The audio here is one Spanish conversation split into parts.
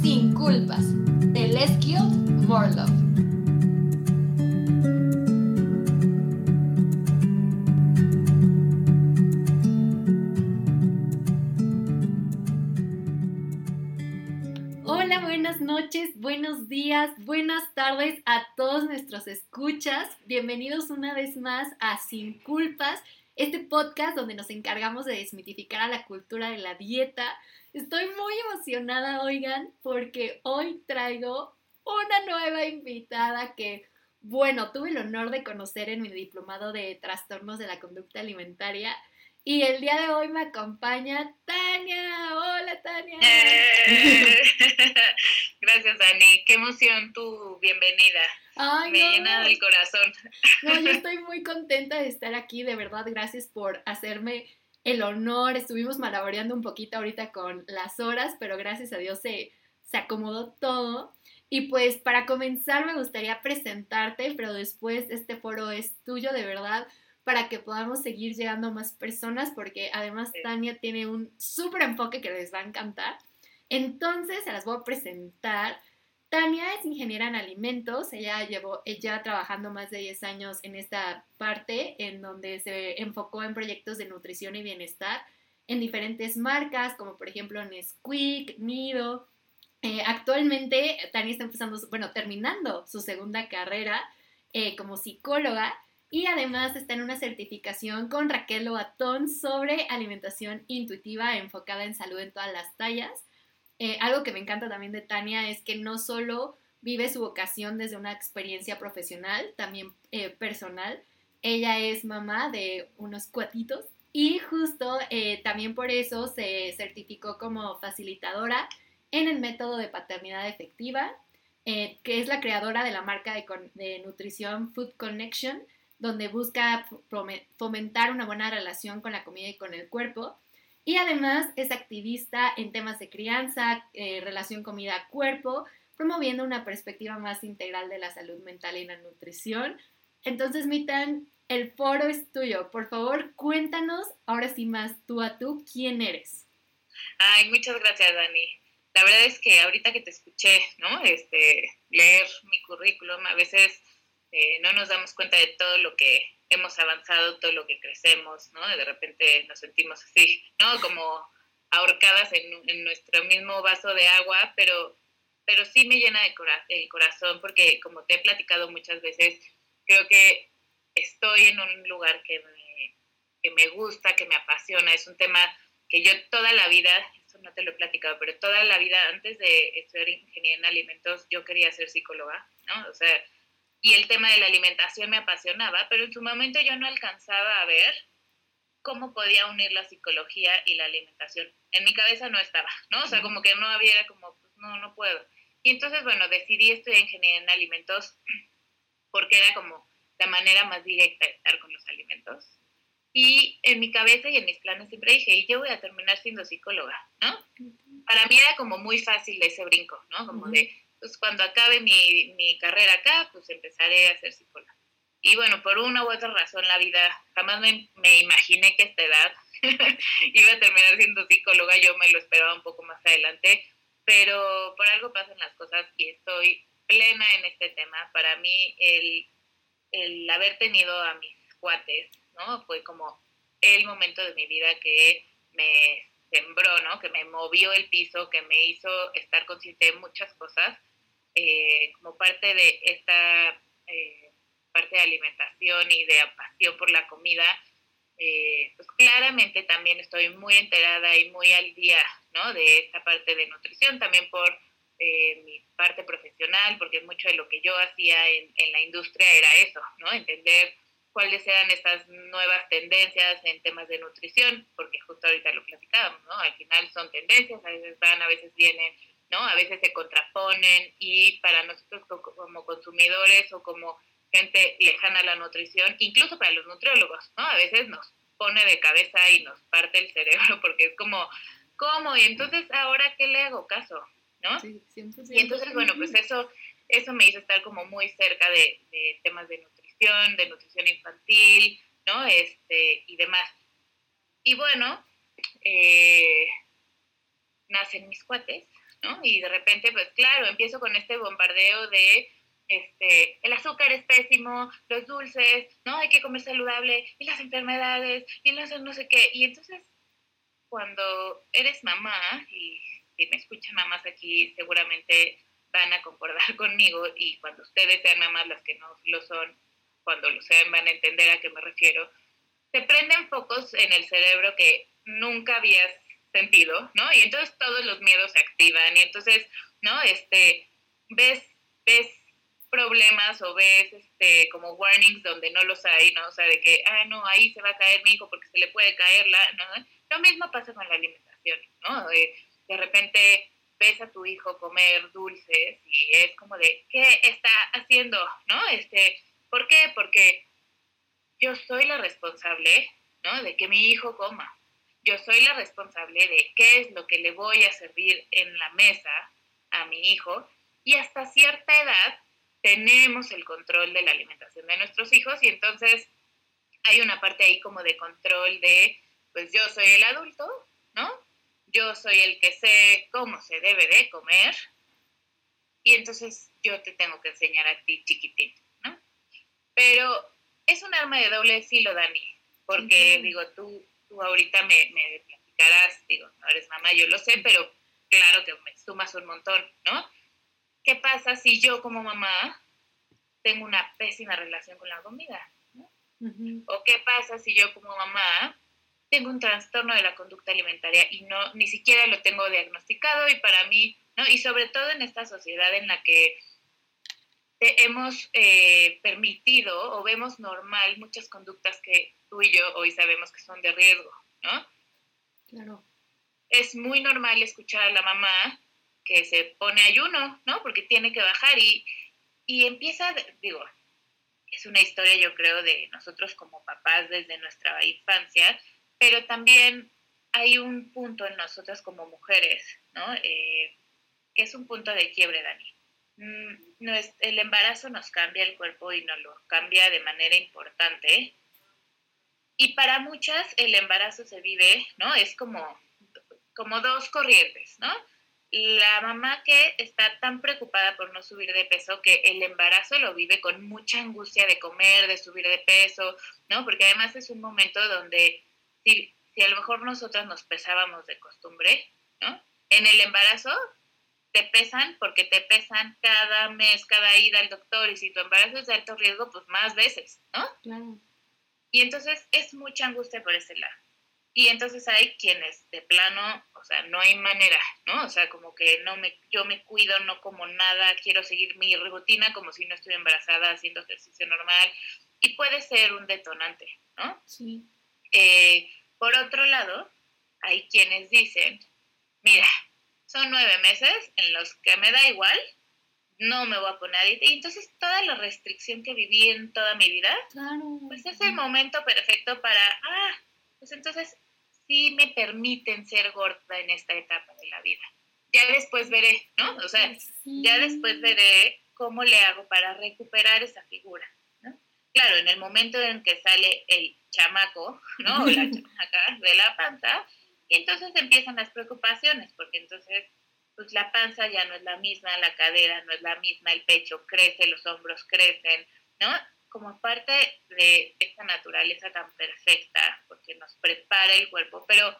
Sin Culpas, de Morlov. Hola, buenas noches, buenos días, buenas tardes a todos nuestros escuchas. Bienvenidos una vez más a Sin Culpas, este podcast donde nos encargamos de desmitificar a la cultura de la dieta. Estoy muy emocionada, oigan, porque hoy traigo una nueva invitada que, bueno, tuve el honor de conocer en mi diplomado de trastornos de la conducta alimentaria. Y el día de hoy me acompaña Tania. Hola, Tania. Gracias, Dani. Qué emoción tu bienvenida. Ay, Me no. llena el corazón. No, yo estoy muy contenta de estar aquí, de verdad, gracias por hacerme el honor. Estuvimos malabareando un poquito ahorita con las horas, pero gracias a Dios se, se acomodó todo. Y pues para comenzar me gustaría presentarte, pero después este foro es tuyo, de verdad, para que podamos seguir llegando a más personas, porque además. Tania tiene un súper enfoque que les va a encantar. Entonces, se las voy a presentar. Tania es ingeniera en alimentos, ella llevó, ella trabajando más de 10 años en esta parte, en donde se enfocó en proyectos de nutrición y bienestar en diferentes marcas, como por ejemplo Nesquik, Nido. Eh, actualmente Tania está empezando, bueno, terminando su segunda carrera eh, como psicóloga y además está en una certificación con Raquel Lobatón sobre alimentación intuitiva enfocada en salud en todas las tallas. Eh, algo que me encanta también de Tania es que no solo vive su vocación desde una experiencia profesional, también eh, personal. Ella es mamá de unos cuatitos y justo eh, también por eso se certificó como facilitadora en el método de paternidad efectiva, que es la creadora de la marca de, nutrición Food Connection, donde busca fome- fomentar una buena relación con la comida y con el cuerpo. Y además es activista en temas de crianza, eh, relación comida-cuerpo, promoviendo una perspectiva más integral de la salud mental y la nutrición. Entonces, Mitan, el foro es tuyo. Por favor, cuéntanos, ahora sí más tú a tú, quién eres. Ay, muchas gracias, Dani. La verdad es que ahorita que te escuché, ¿no? Este, leer mi currículum, a veces eh, no nos damos cuenta de todo lo que hemos avanzado, todo lo que crecemos, ¿no? De repente nos sentimos así, ¿no? Como ahorcadas en, nuestro mismo vaso de agua, pero, pero sí me llena de el corazón porque como te he platicado muchas veces, creo que estoy en un lugar que me, que me gusta, que me apasiona, es un tema que yo toda la vida, eso no te lo he platicado, pero toda la vida antes de estudiar ingeniería en alimentos, yo quería ser psicóloga, ¿no? O sea, y el tema de la alimentación me apasionaba, pero en su momento yo no alcanzaba a ver cómo podía unir la psicología y la alimentación. En mi cabeza no estaba, ¿no? O sea, como que no había, como, pues no, no puedo. Y entonces, bueno, decidí estudiar ingeniería en alimentos porque era como la manera más directa de estar con los alimentos. Y en mi cabeza y en mis planes siempre dije, y yo voy a terminar siendo psicóloga, ¿no? Para mí era como muy fácil ese brinco, ¿no? Como de, pues cuando acabe mi, mi carrera acá, pues empezaré a ser psicóloga. Y bueno, por una u otra razón la vida, jamás me, me imaginé que a esta edad iba a terminar siendo psicóloga, yo me lo esperaba un poco más adelante, pero por algo pasan las cosas y estoy plena en este tema. Para mí el, el haber tenido a mis cuates, ¿no? Fue como el momento de mi vida que me sembró, ¿no? Que me movió el piso, que me hizo estar consciente de muchas cosas, eh, como parte de esta eh, parte de alimentación y de pasión por la comida. eh, pues claramente también estoy muy enterada y muy al día, ¿no? De esta parte de nutrición, también por eh, mi parte profesional, porque mucho de lo que yo hacía en, en la industria era eso, ¿no? Entender cuáles eran estas nuevas tendencias en temas de nutrición, porque justo ahorita lo platicábamos, ¿no? Al final son tendencias, a veces van, a veces vienen, ¿no? A veces se contraponen y para nosotros co- como consumidores o como gente lejana a la nutrición, incluso para los nutriólogos, ¿no? A veces nos pone de cabeza y nos parte el cerebro porque es como, ¿cómo? Y entonces, ¿ahora qué le hago caso? ¿No? Sí, 100%. Y entonces, bueno, pues eso, eso me hizo estar como muy cerca de, de temas de nutrición, de nutrición infantil, ¿no? Este, y demás. Y bueno, eh, nacen mis cuates, ¿no? Y de repente, pues claro, empiezo con este bombardeo de, este, el azúcar es pésimo, los dulces, ¿no? Hay que comer saludable, y las enfermedades, y no sé, no sé qué. Y entonces, cuando eres mamá, y si me escuchan mamás aquí, seguramente van a concordar conmigo, y cuando ustedes sean mamás, las que no lo son, cuando lo sean van a entender a qué me refiero, se prenden focos en el cerebro que nunca habías sentido, ¿no? Y entonces todos los miedos se activan y entonces, ¿no? Este, ves, ves problemas o ves este, como warnings donde no los hay, ¿no? O sea, de que, ah, no, ahí se va a caer mi hijo porque se le puede caer la, ¿no? Lo mismo pasa con la alimentación, ¿no? De, de repente ves a tu hijo comer dulces y es como de, ¿qué está haciendo? ¿No? Este, ¿por qué? Porque yo soy la responsable, ¿no? De que mi hijo coma. Yo soy la responsable de qué es lo que le voy a servir en la mesa a mi hijo y hasta cierta edad tenemos el control de la alimentación de nuestros hijos y entonces hay una parte ahí como de control de, pues yo soy el adulto, ¿no? Yo soy el que sé cómo se debe de comer y entonces yo te tengo que enseñar a ti chiquitín, ¿no? Pero es un arma de doble filo, Dani, porque digo, tú, tú ahorita me, me platicarás, digo, no eres mamá, yo lo sé, pero claro que me sumas un montón, ¿no? ¿Qué pasa si yo como mamá tengo una pésima relación con la comida? ¿no? ¿O qué pasa si yo como mamá tengo un trastorno de la conducta alimentaria y no ni siquiera lo tengo diagnosticado y para mí, ¿no? Y sobre todo en esta sociedad en la que hemos eh, permitido o vemos normal muchas conductas que tú y yo hoy sabemos que son de riesgo, ¿no? Claro. Es muy normal escuchar a la mamá que se pone ayuno, ¿no? Porque tiene que bajar y, y empieza, digo, es una historia yo creo de nosotros como papás desde nuestra infancia, pero también hay un punto en nosotras como mujeres, ¿no? Eh, que es un punto de quiebre, Dani. Mm, no es, el embarazo nos cambia el cuerpo y nos lo cambia de manera importante. Y para muchas el embarazo se vive, ¿no? Es como, como dos corrientes, ¿no? La mamá que está tan preocupada por no subir de peso que el embarazo lo vive con mucha angustia de comer, de subir de peso, ¿no? Porque además es un momento donde si, si a lo mejor nosotras nos pesábamos de costumbre, ¿no? En el embarazo te pesan porque te pesan cada mes, cada ida al doctor y si tu embarazo es de alto riesgo, pues más veces, ¿no? Claro. Y entonces es mucha angustia por ese lado. Y entonces hay quienes de plano, o sea, no hay manera, ¿no? O sea, como que no me, yo me cuido, no como nada, quiero seguir mi rutina como si no estuviera embarazada, haciendo ejercicio normal. Y puede ser un detonante, ¿no? Sí. Eh, por otro lado, hay quienes dicen, mira, son nueve meses en los que me da igual, no me voy a poner. Y entonces toda la restricción que viví en toda mi vida, pues es el momento perfecto para, ah, pues entonces sí me permiten ser gorda en esta etapa de la vida. Ya después veré, ¿no? O sea, ya después veré cómo le hago para recuperar esa figura, ¿no? Claro, en el momento en que sale el chamaco, ¿no? O la chamaca de la panza, y entonces empiezan las preocupaciones, porque entonces pues la panza ya no es la misma, la cadera no es la misma, el pecho crece, los hombros crecen, ¿no? Como parte de esta naturaleza tan perfecta, porque nos prepara el cuerpo, pero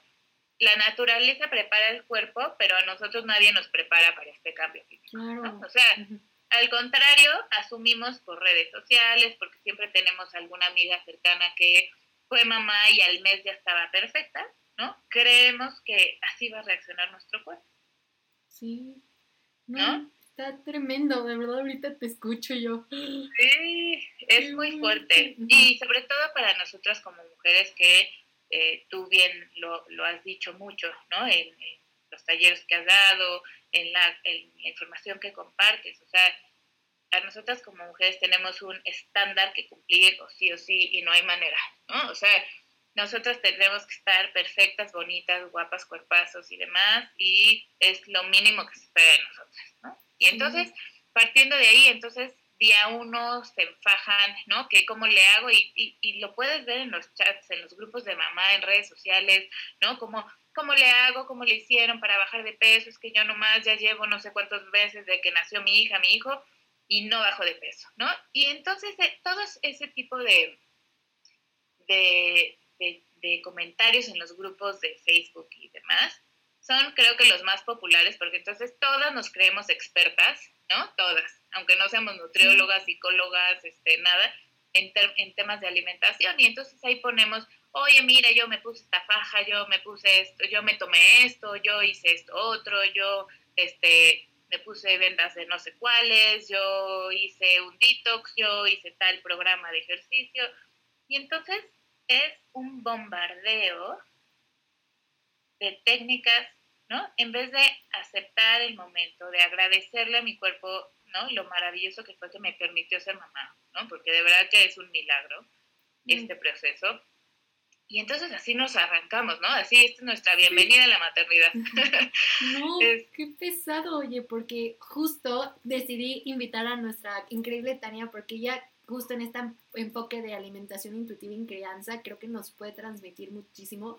la naturaleza prepara el cuerpo, pero a nosotros nadie nos prepara para este cambio físico. O sea, al contrario, asumimos por redes sociales, porque siempre tenemos alguna amiga cercana que fue mamá y al mes ya estaba perfecta, ¿no? Creemos que así va a reaccionar nuestro cuerpo. Sí. No, Está tremendo, de verdad ahorita te escucho yo. Sí, es muy fuerte. Y sobre todo para nosotras como mujeres que eh, tú bien lo, has dicho mucho, ¿no? En, los talleres que has dado, en la, en la información que compartes. O sea, a nosotras como mujeres tenemos un estándar que cumplir o sí o sí y no hay manera, ¿no? O sea, nosotras tendremos que estar perfectas, bonitas, guapas, cuerpazos y demás, y es lo mínimo que se espera de nosotras, ¿no? Y entonces, partiendo de ahí, entonces día uno se enfajan, ¿no? Que cómo le hago y, y, lo puedes ver en los chats, en los grupos de mamá, en redes sociales, ¿no? Como ¿cómo le hago? ¿Cómo le hicieron para bajar de peso? Es que yo nomás ya llevo no sé cuántas veces de que nació mi hija, mi hijo, y no bajo de peso, ¿no? Y entonces eh, todos ese tipo de, de, de, comentarios en los grupos de Facebook y demás son creo que los más populares porque entonces todas nos creemos expertas, ¿no? Todas, aunque no seamos nutriólogas, psicólogas, este, nada, en, en temas de alimentación. Y entonces ahí ponemos, oye, mira, yo me puse esta faja, yo me puse esto, yo me tomé esto, yo hice esto otro, yo, este, me puse vendas de no sé cuáles, yo hice un detox, yo hice tal programa de ejercicio. Y entonces es un bombardeo de técnicas, ¿no? En vez de aceptar el momento, de agradecerle a mi cuerpo, ¿no? Lo maravilloso que fue que me permitió ser mamá, ¿no? Porque de verdad que es un milagro mm. este proceso. Y entonces así nos arrancamos, ¿no? Así, esta es nuestra bienvenida a la maternidad. No, qué pesado, oye, porque justo decidí invitar a nuestra increíble Tania porque ella justo en este enfoque de alimentación intuitiva y crianza creo que nos puede transmitir muchísimo.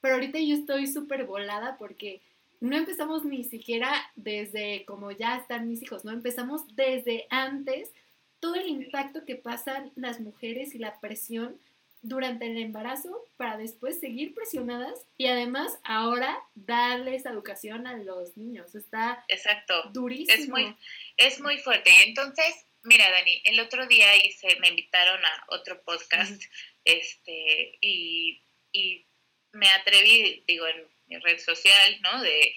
Pero ahorita yo estoy súper volada porque no empezamos ni siquiera desde como ya están mis hijos, no empezamos desde antes todo el impacto que pasan las mujeres y la presión durante el embarazo para después seguir presionadas y además ahora darles educación a los niños. Está Exacto. durísimo. Es muy, es muy fuerte. Entonces, mira, Dani, el otro día hice, me invitaron a otro podcast, este, y, y me atreví, digo, en mi red social, ¿no? De,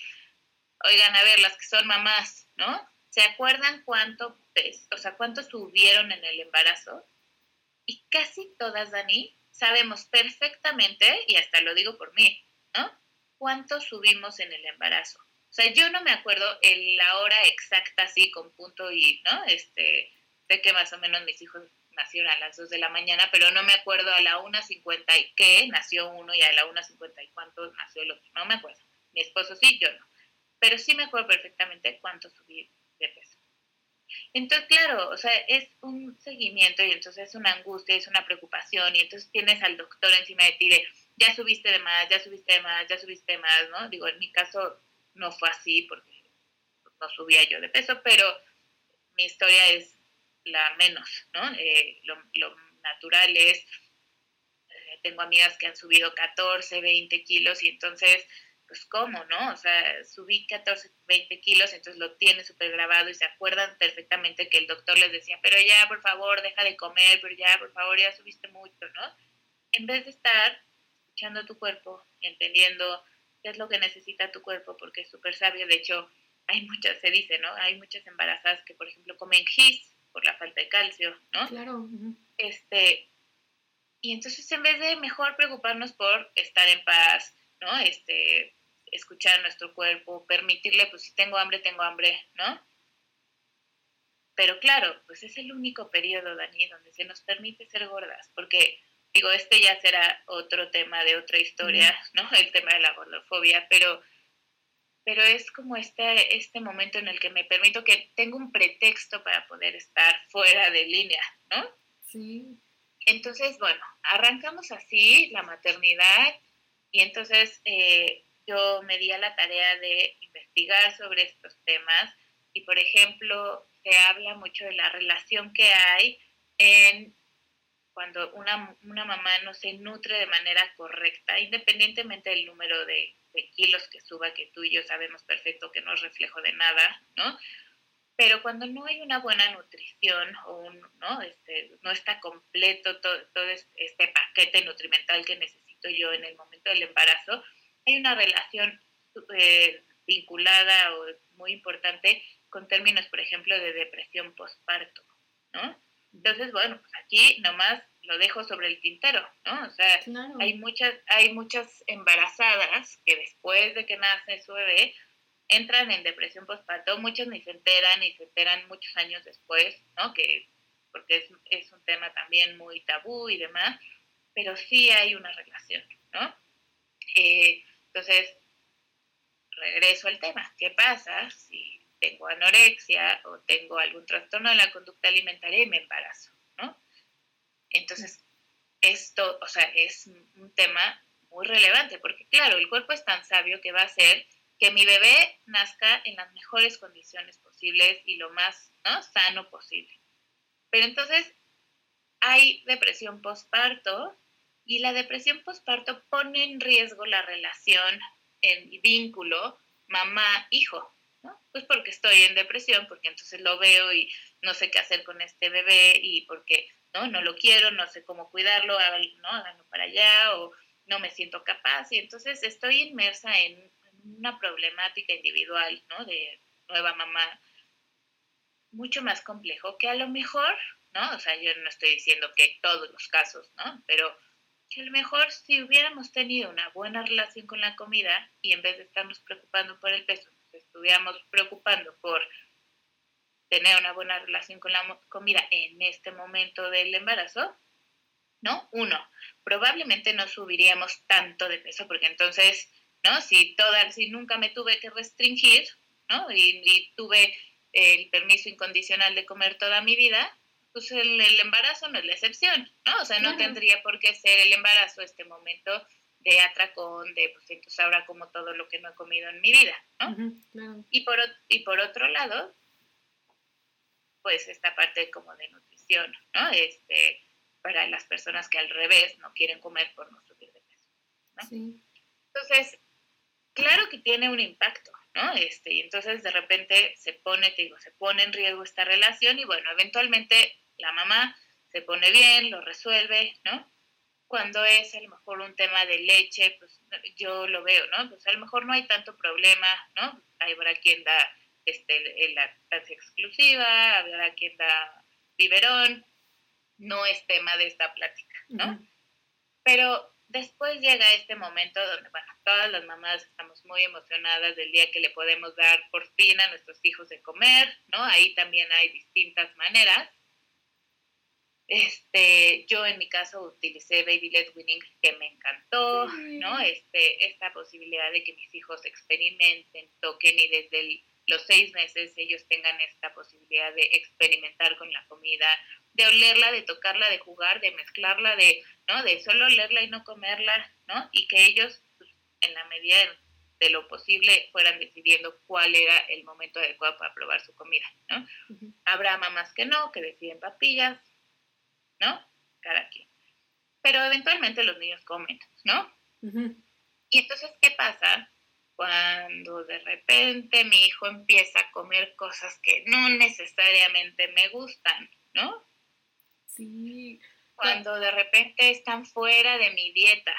oigan, a ver, las que son mamás, ¿no? ¿Se acuerdan cuánto, o sea, cuánto subieron en el embarazo? Y casi todas, Dani, sabemos perfectamente, y hasta lo digo por mí, ¿no? ¿Cuánto subimos en el embarazo? O sea, yo no me acuerdo en la hora exacta, así, con punto y, ¿no? Este, sé que más o menos mis hijos nacieron a las 2 de la mañana, pero no me acuerdo a la 1.50 y qué nació uno y a la 1.50 y cuánto nació el otro. No me acuerdo. Mi esposo sí, yo no. Pero sí me acuerdo perfectamente cuánto subí de peso. Entonces, claro, o sea, es un seguimiento y entonces es una angustia, es una preocupación y entonces tienes al doctor encima de ti de, ya subiste de más, ya subiste de más, ya subiste de más, ¿no? Digo, en mi caso no fue así porque no subía yo de peso, pero mi historia es la menos, ¿no? Eh, lo, natural es, eh, tengo amigas que han subido 14, 20 kilos y entonces pues cómo, ¿no? O sea, subí 14, 20 kilos, entonces lo tiene súper grabado y se acuerdan perfectamente que el doctor les decía, pero ya, por favor, deja de comer, pero ya, por favor, ya subiste mucho, ¿no? En vez de estar escuchando tu cuerpo, entendiendo qué es lo que necesita tu cuerpo, porque es súper sabio, de hecho, hay muchas, se dice, ¿no? Hay muchas embarazadas que, por ejemplo, comen gis por la falta de calcio, ¿no? Claro. Este, y entonces en vez de mejor preocuparnos por estar en paz, ¿no? Este, escuchar a nuestro cuerpo, permitirle, pues si tengo hambre, tengo hambre, ¿no? Pero claro, pues es el único periodo, Dani, donde se nos permite ser gordas, porque digo, este ya será otro tema de otra historia, ¿no? El tema de la gordofobia, pero, pero es como este, este momento en el que me permito que tengo un pretexto para poder estar fuera de línea, ¿no? Sí. Entonces, bueno, arrancamos así la maternidad y entonces eh, yo me di a la tarea de investigar sobre estos temas y, por ejemplo, se habla mucho de la relación que hay en cuando una, una mamá no se nutre de manera correcta, independientemente del número de, kilos que suba, que tú y yo sabemos perfecto que no es reflejo de nada, ¿no? Pero cuando no hay una buena nutrición o ¿no? Este, no está completo todo, todo este paquete nutrimental que necesito yo en el momento del embarazo, hay una relación eh, vinculada o muy importante con términos, por ejemplo, de depresión postparto, ¿no? Entonces, bueno, pues aquí nomás lo dejo sobre el tintero, ¿no? O sea, hay muchas, hay muchas embarazadas que después de que nace su bebé entran en depresión postparto, muchas ni se enteran y se enteran muchos años después, ¿no? Que porque es, es un tema también muy tabú y demás, pero sí hay una relación, ¿no? Eh, entonces, regreso al tema. ¿Qué pasa si tengo anorexia o tengo algún trastorno de la conducta alimentaria y me embarazo? ¿no? Entonces, esto, o sea, es un tema muy relevante, porque claro, el cuerpo es tan sabio que va a hacer que mi bebé nazca en las mejores condiciones posibles y lo más sano posible. Pero entonces hay depresión postparto y la depresión postparto pone en riesgo la relación en vínculo mamá-hijo. ¿No? Pues porque estoy en depresión, porque entonces lo veo y no sé qué hacer con este bebé y porque no, no lo quiero, no sé cómo cuidarlo, ¿no? háganlo para allá o no me siento capaz y entonces estoy inmersa en una problemática individual, ¿no? De nueva mamá mucho más complejo que a lo mejor, ¿no? O sea, yo no estoy diciendo que todos los casos, ¿no? Pero que a lo mejor si hubiéramos tenido una buena relación con la comida y en vez de estarnos preocupando por el peso, estuviéramos preocupando por tener una buena relación con la comida en este momento del embarazo, ¿no? Uno, probablemente no subiríamos tanto de peso porque entonces, ¿no? Si, toda, si nunca me tuve que restringir, ¿no? y tuve el permiso incondicional de comer toda mi vida, pues el, embarazo no es la excepción, ¿no? O sea, no tendría por qué ser el embarazo este momento de atracón, de pues entonces ahora como todo lo que no he comido en mi vida, ¿no? y, por, y por otro lado, pues esta parte como de nutrición, ¿no? Este, para las personas que al revés no quieren comer por no subir de peso, ¿no? Sí. Entonces, claro que tiene un impacto, ¿no? Este, y entonces de repente se pone, te digo, se pone en riesgo esta relación y bueno, eventualmente la mamá se pone bien, lo resuelve, ¿no? Cuando es a lo mejor un tema de leche, pues yo lo veo, ¿no? Pues a lo mejor no hay tanto problema, ¿no? Habrá quien da este, la lactancia exclusiva, habrá quien da biberón, no es tema de esta plática, ¿no? Pero después llega este momento donde, bueno, todas las mamás estamos muy emocionadas del día que le podemos dar por fin a nuestros hijos de comer, ¿no? Ahí también hay distintas maneras. Este, yo en mi caso utilicé Baby Led Winning, que me encantó, ¿no? Este, esta posibilidad de que mis hijos experimenten, toquen y desde los seis meses ellos tengan esta posibilidad de experimentar con la comida, de olerla, de tocarla, de jugar, de mezclarla, de, ¿no? De solo olerla y no comerla, ¿no? Y que ellos, pues, en la medida de lo posible, fueran decidiendo cuál era el momento adecuado para probar su comida, ¿no? Habrá mamás que no, que deciden papillas, ¿no? Cada quien. Pero eventualmente los niños comen, ¿no? Y entonces, ¿qué pasa? Cuando de repente mi hijo empieza a comer cosas que no necesariamente me gustan, ¿no? Sí. Cuando de repente están fuera de mi dieta.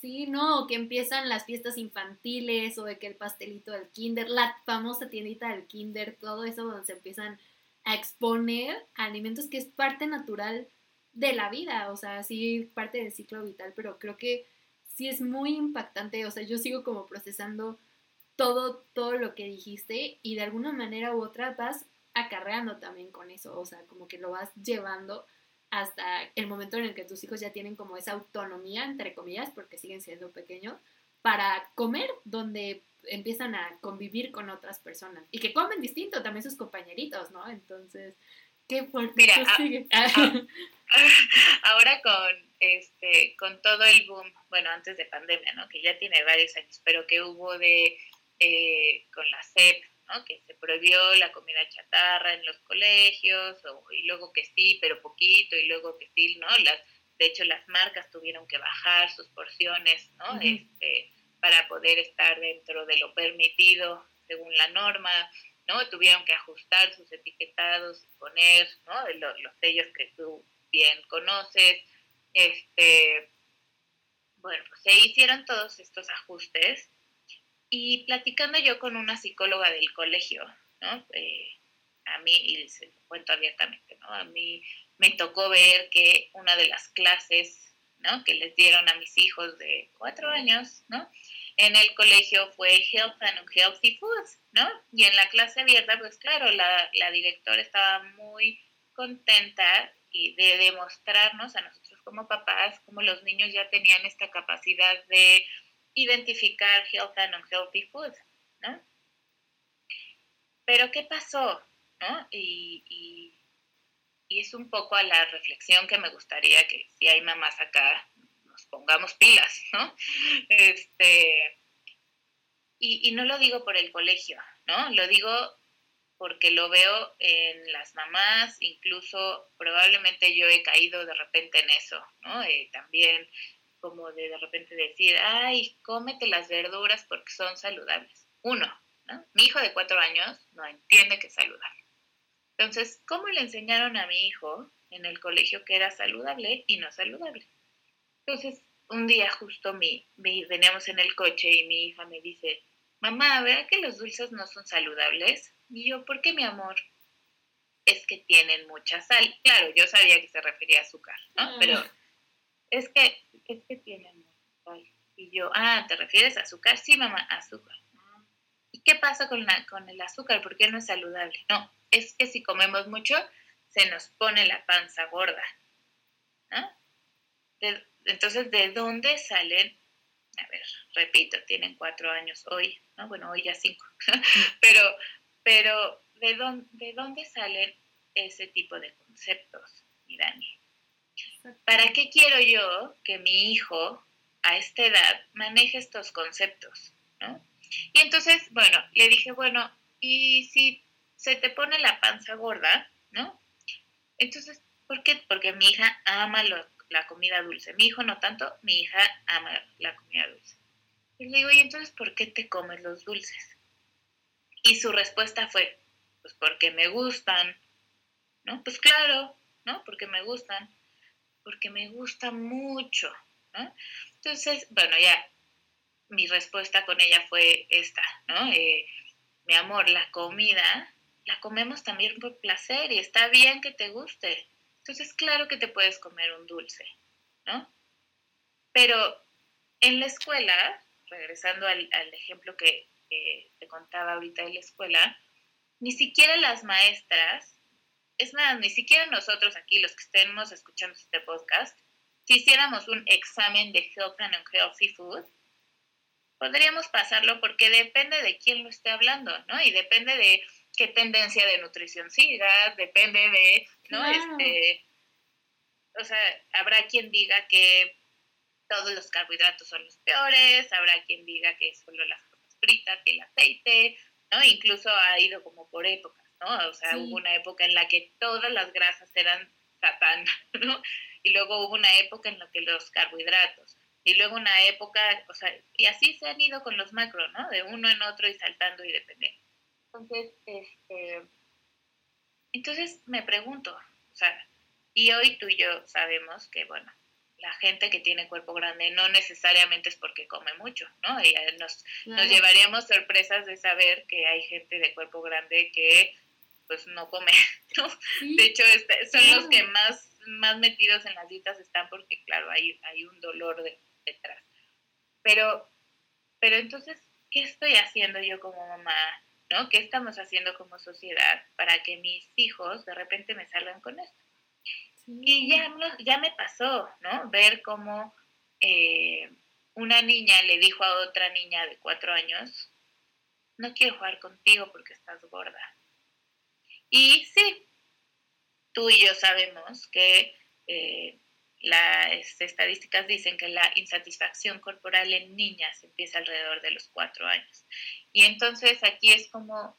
Sí, no, que empiezan las fiestas infantiles o de que el pastelito del kinder, la famosa tiendita del kinder, todo eso donde se empiezan a exponer alimentos que es parte natural de la vida, o sea, sí, parte del ciclo vital, pero creo que sí es muy impactante, o sea, yo sigo como procesando todo, todo lo que dijiste y de alguna manera u otra vas acarreando también con eso, o sea, como que lo vas llevando hasta el momento en el que tus hijos ya tienen como esa autonomía, entre comillas, porque siguen siendo pequeños, para comer, donde empiezan a convivir con otras personas y que comen distinto también sus compañeritos, ¿no? Entonces, qué fuerte Mira, sigue. ahora con este con todo el boom, bueno, antes de pandemia, ¿no? Que ya tiene varios años, pero que hubo de eh, con la SEP, que se prohibió la comida chatarra en los colegios, y luego que sí, pero poquito, y luego que sí, ¿no? Las, de hecho, las marcas tuvieron que bajar sus porciones, ¿no? este, para poder estar dentro de lo permitido según la norma, ¿no? Tuvieron que ajustar sus etiquetados y poner, ¿no? Los, los sellos que tú bien conoces, este, bueno, pues se hicieron todos estos ajustes y platicando yo con una psicóloga del colegio, ¿no? Eh, a mí, y se lo cuento abiertamente, ¿no? A mí me tocó ver que una de las clases, ¿no? Que les dieron a mis hijos de cuatro años, ¿no? En el colegio fue Health and Unhealthy Foods, ¿no? Y en la clase abierta, pues claro, la, la directora estaba muy contenta y de demostrarnos a nosotros como papás, como los niños ya tenían esta capacidad de identificar health and unhealthy food, ¿no? Pero ¿qué pasó? ¿No? Y, y, es un poco a la reflexión que me gustaría que si hay mamás acá nos pongamos pilas, ¿no? Este, y, no lo digo por el colegio, ¿no? Lo digo porque lo veo en las mamás, incluso probablemente yo he caído de repente en eso, ¿no? Eh, también como de de repente decir, ay, cómete las verduras porque son saludables. Uno, ¿no? Mi hijo de cuatro años no entiende que es saludable. Entonces, ¿cómo le enseñaron a mi hijo en el colegio que era saludable y no saludable? Entonces, un día justo mi, veníamos en el coche y mi hija me dice, mamá, ¿verdad que los dulces no son saludables? Y yo, ¿por qué mi amor? Es que tienen mucha sal. Claro, yo sabía que se refería a azúcar, ¿no? Ah. Pero es que, es que tienen mucha sal. Y yo, ah, ¿te refieres a azúcar? Sí, mamá, azúcar. ¿Y qué pasa con, la, con el azúcar? ¿Por qué no es saludable? No, es que si comemos mucho, se nos pone la panza gorda. ¿no? entonces, ¿de dónde salen? A ver, repito, tienen cuatro años hoy, ¿no? Bueno, hoy ya cinco. pero pero, ¿de dónde, ¿de dónde salen ese tipo de conceptos, mi Dani? ¿Para qué quiero yo que mi hijo a esta edad maneje estos conceptos? ¿no? Y entonces, bueno, le dije, bueno, ¿y si se te pone la panza gorda, ¿no? Entonces, ¿por qué? Porque mi hija ama la comida dulce. Mi hijo no tanto, mi hija ama la comida dulce. Y le digo, ¿y entonces por qué te comes los dulces? Y su respuesta fue, pues porque me gustan, ¿no? Pues claro, ¿no? Porque me gustan, porque me gusta mucho, ¿no? Entonces, bueno, ya mi respuesta con ella fue esta, ¿no? Eh, mi amor, la comida la comemos también por placer y está bien que te guste. Entonces, claro que te puedes comer un dulce, ¿no? Pero en la escuela, regresando al, al ejemplo que, te contaba ahorita de la escuela, ni siquiera las maestras, es más, ni siquiera nosotros aquí, los que estemos escuchando este podcast, si hiciéramos un examen de Health and Unhealthy Food, podríamos pasarlo porque depende de quién lo esté hablando, ¿no? Y depende de qué tendencia de nutrición siga, depende de, ¿no? Este, o sea, habrá quien diga que todos los carbohidratos son los peores, habrá quien diga que solo las fritas y el aceite, ¿no? Incluso ha ido como por épocas, ¿no? O sea, hubo una época en la que todas las grasas eran satán, ¿no? Y luego hubo una época en la que los carbohidratos, y luego una época, o sea, y así se han ido con los macros, ¿no? De uno en otro y saltando y dependiendo. Entonces, este, entonces me pregunto, o sea, y hoy tú y yo sabemos que, bueno, la gente que tiene cuerpo grande no necesariamente es porque come mucho, ¿no? Y eh, nos, nos llevaríamos sorpresas de saber que hay gente de cuerpo grande que pues no come, ¿no? De hecho, este, son los que más, más metidos en las dietas están porque, claro, hay, hay un dolor detrás. Pero, pero entonces, ¿qué estoy haciendo yo como mamá? ¿No? ¿Qué estamos haciendo como sociedad para que mis hijos de repente me salgan con esto? Y ya, ya me pasó, ¿no? Ver cómo eh, una niña le dijo a otra niña de cuatro años, no quiero jugar contigo porque estás gorda. Y sí, tú y yo sabemos que eh, las estadísticas dicen que la insatisfacción corporal en niñas empieza alrededor de los cuatro años. Y entonces aquí es como,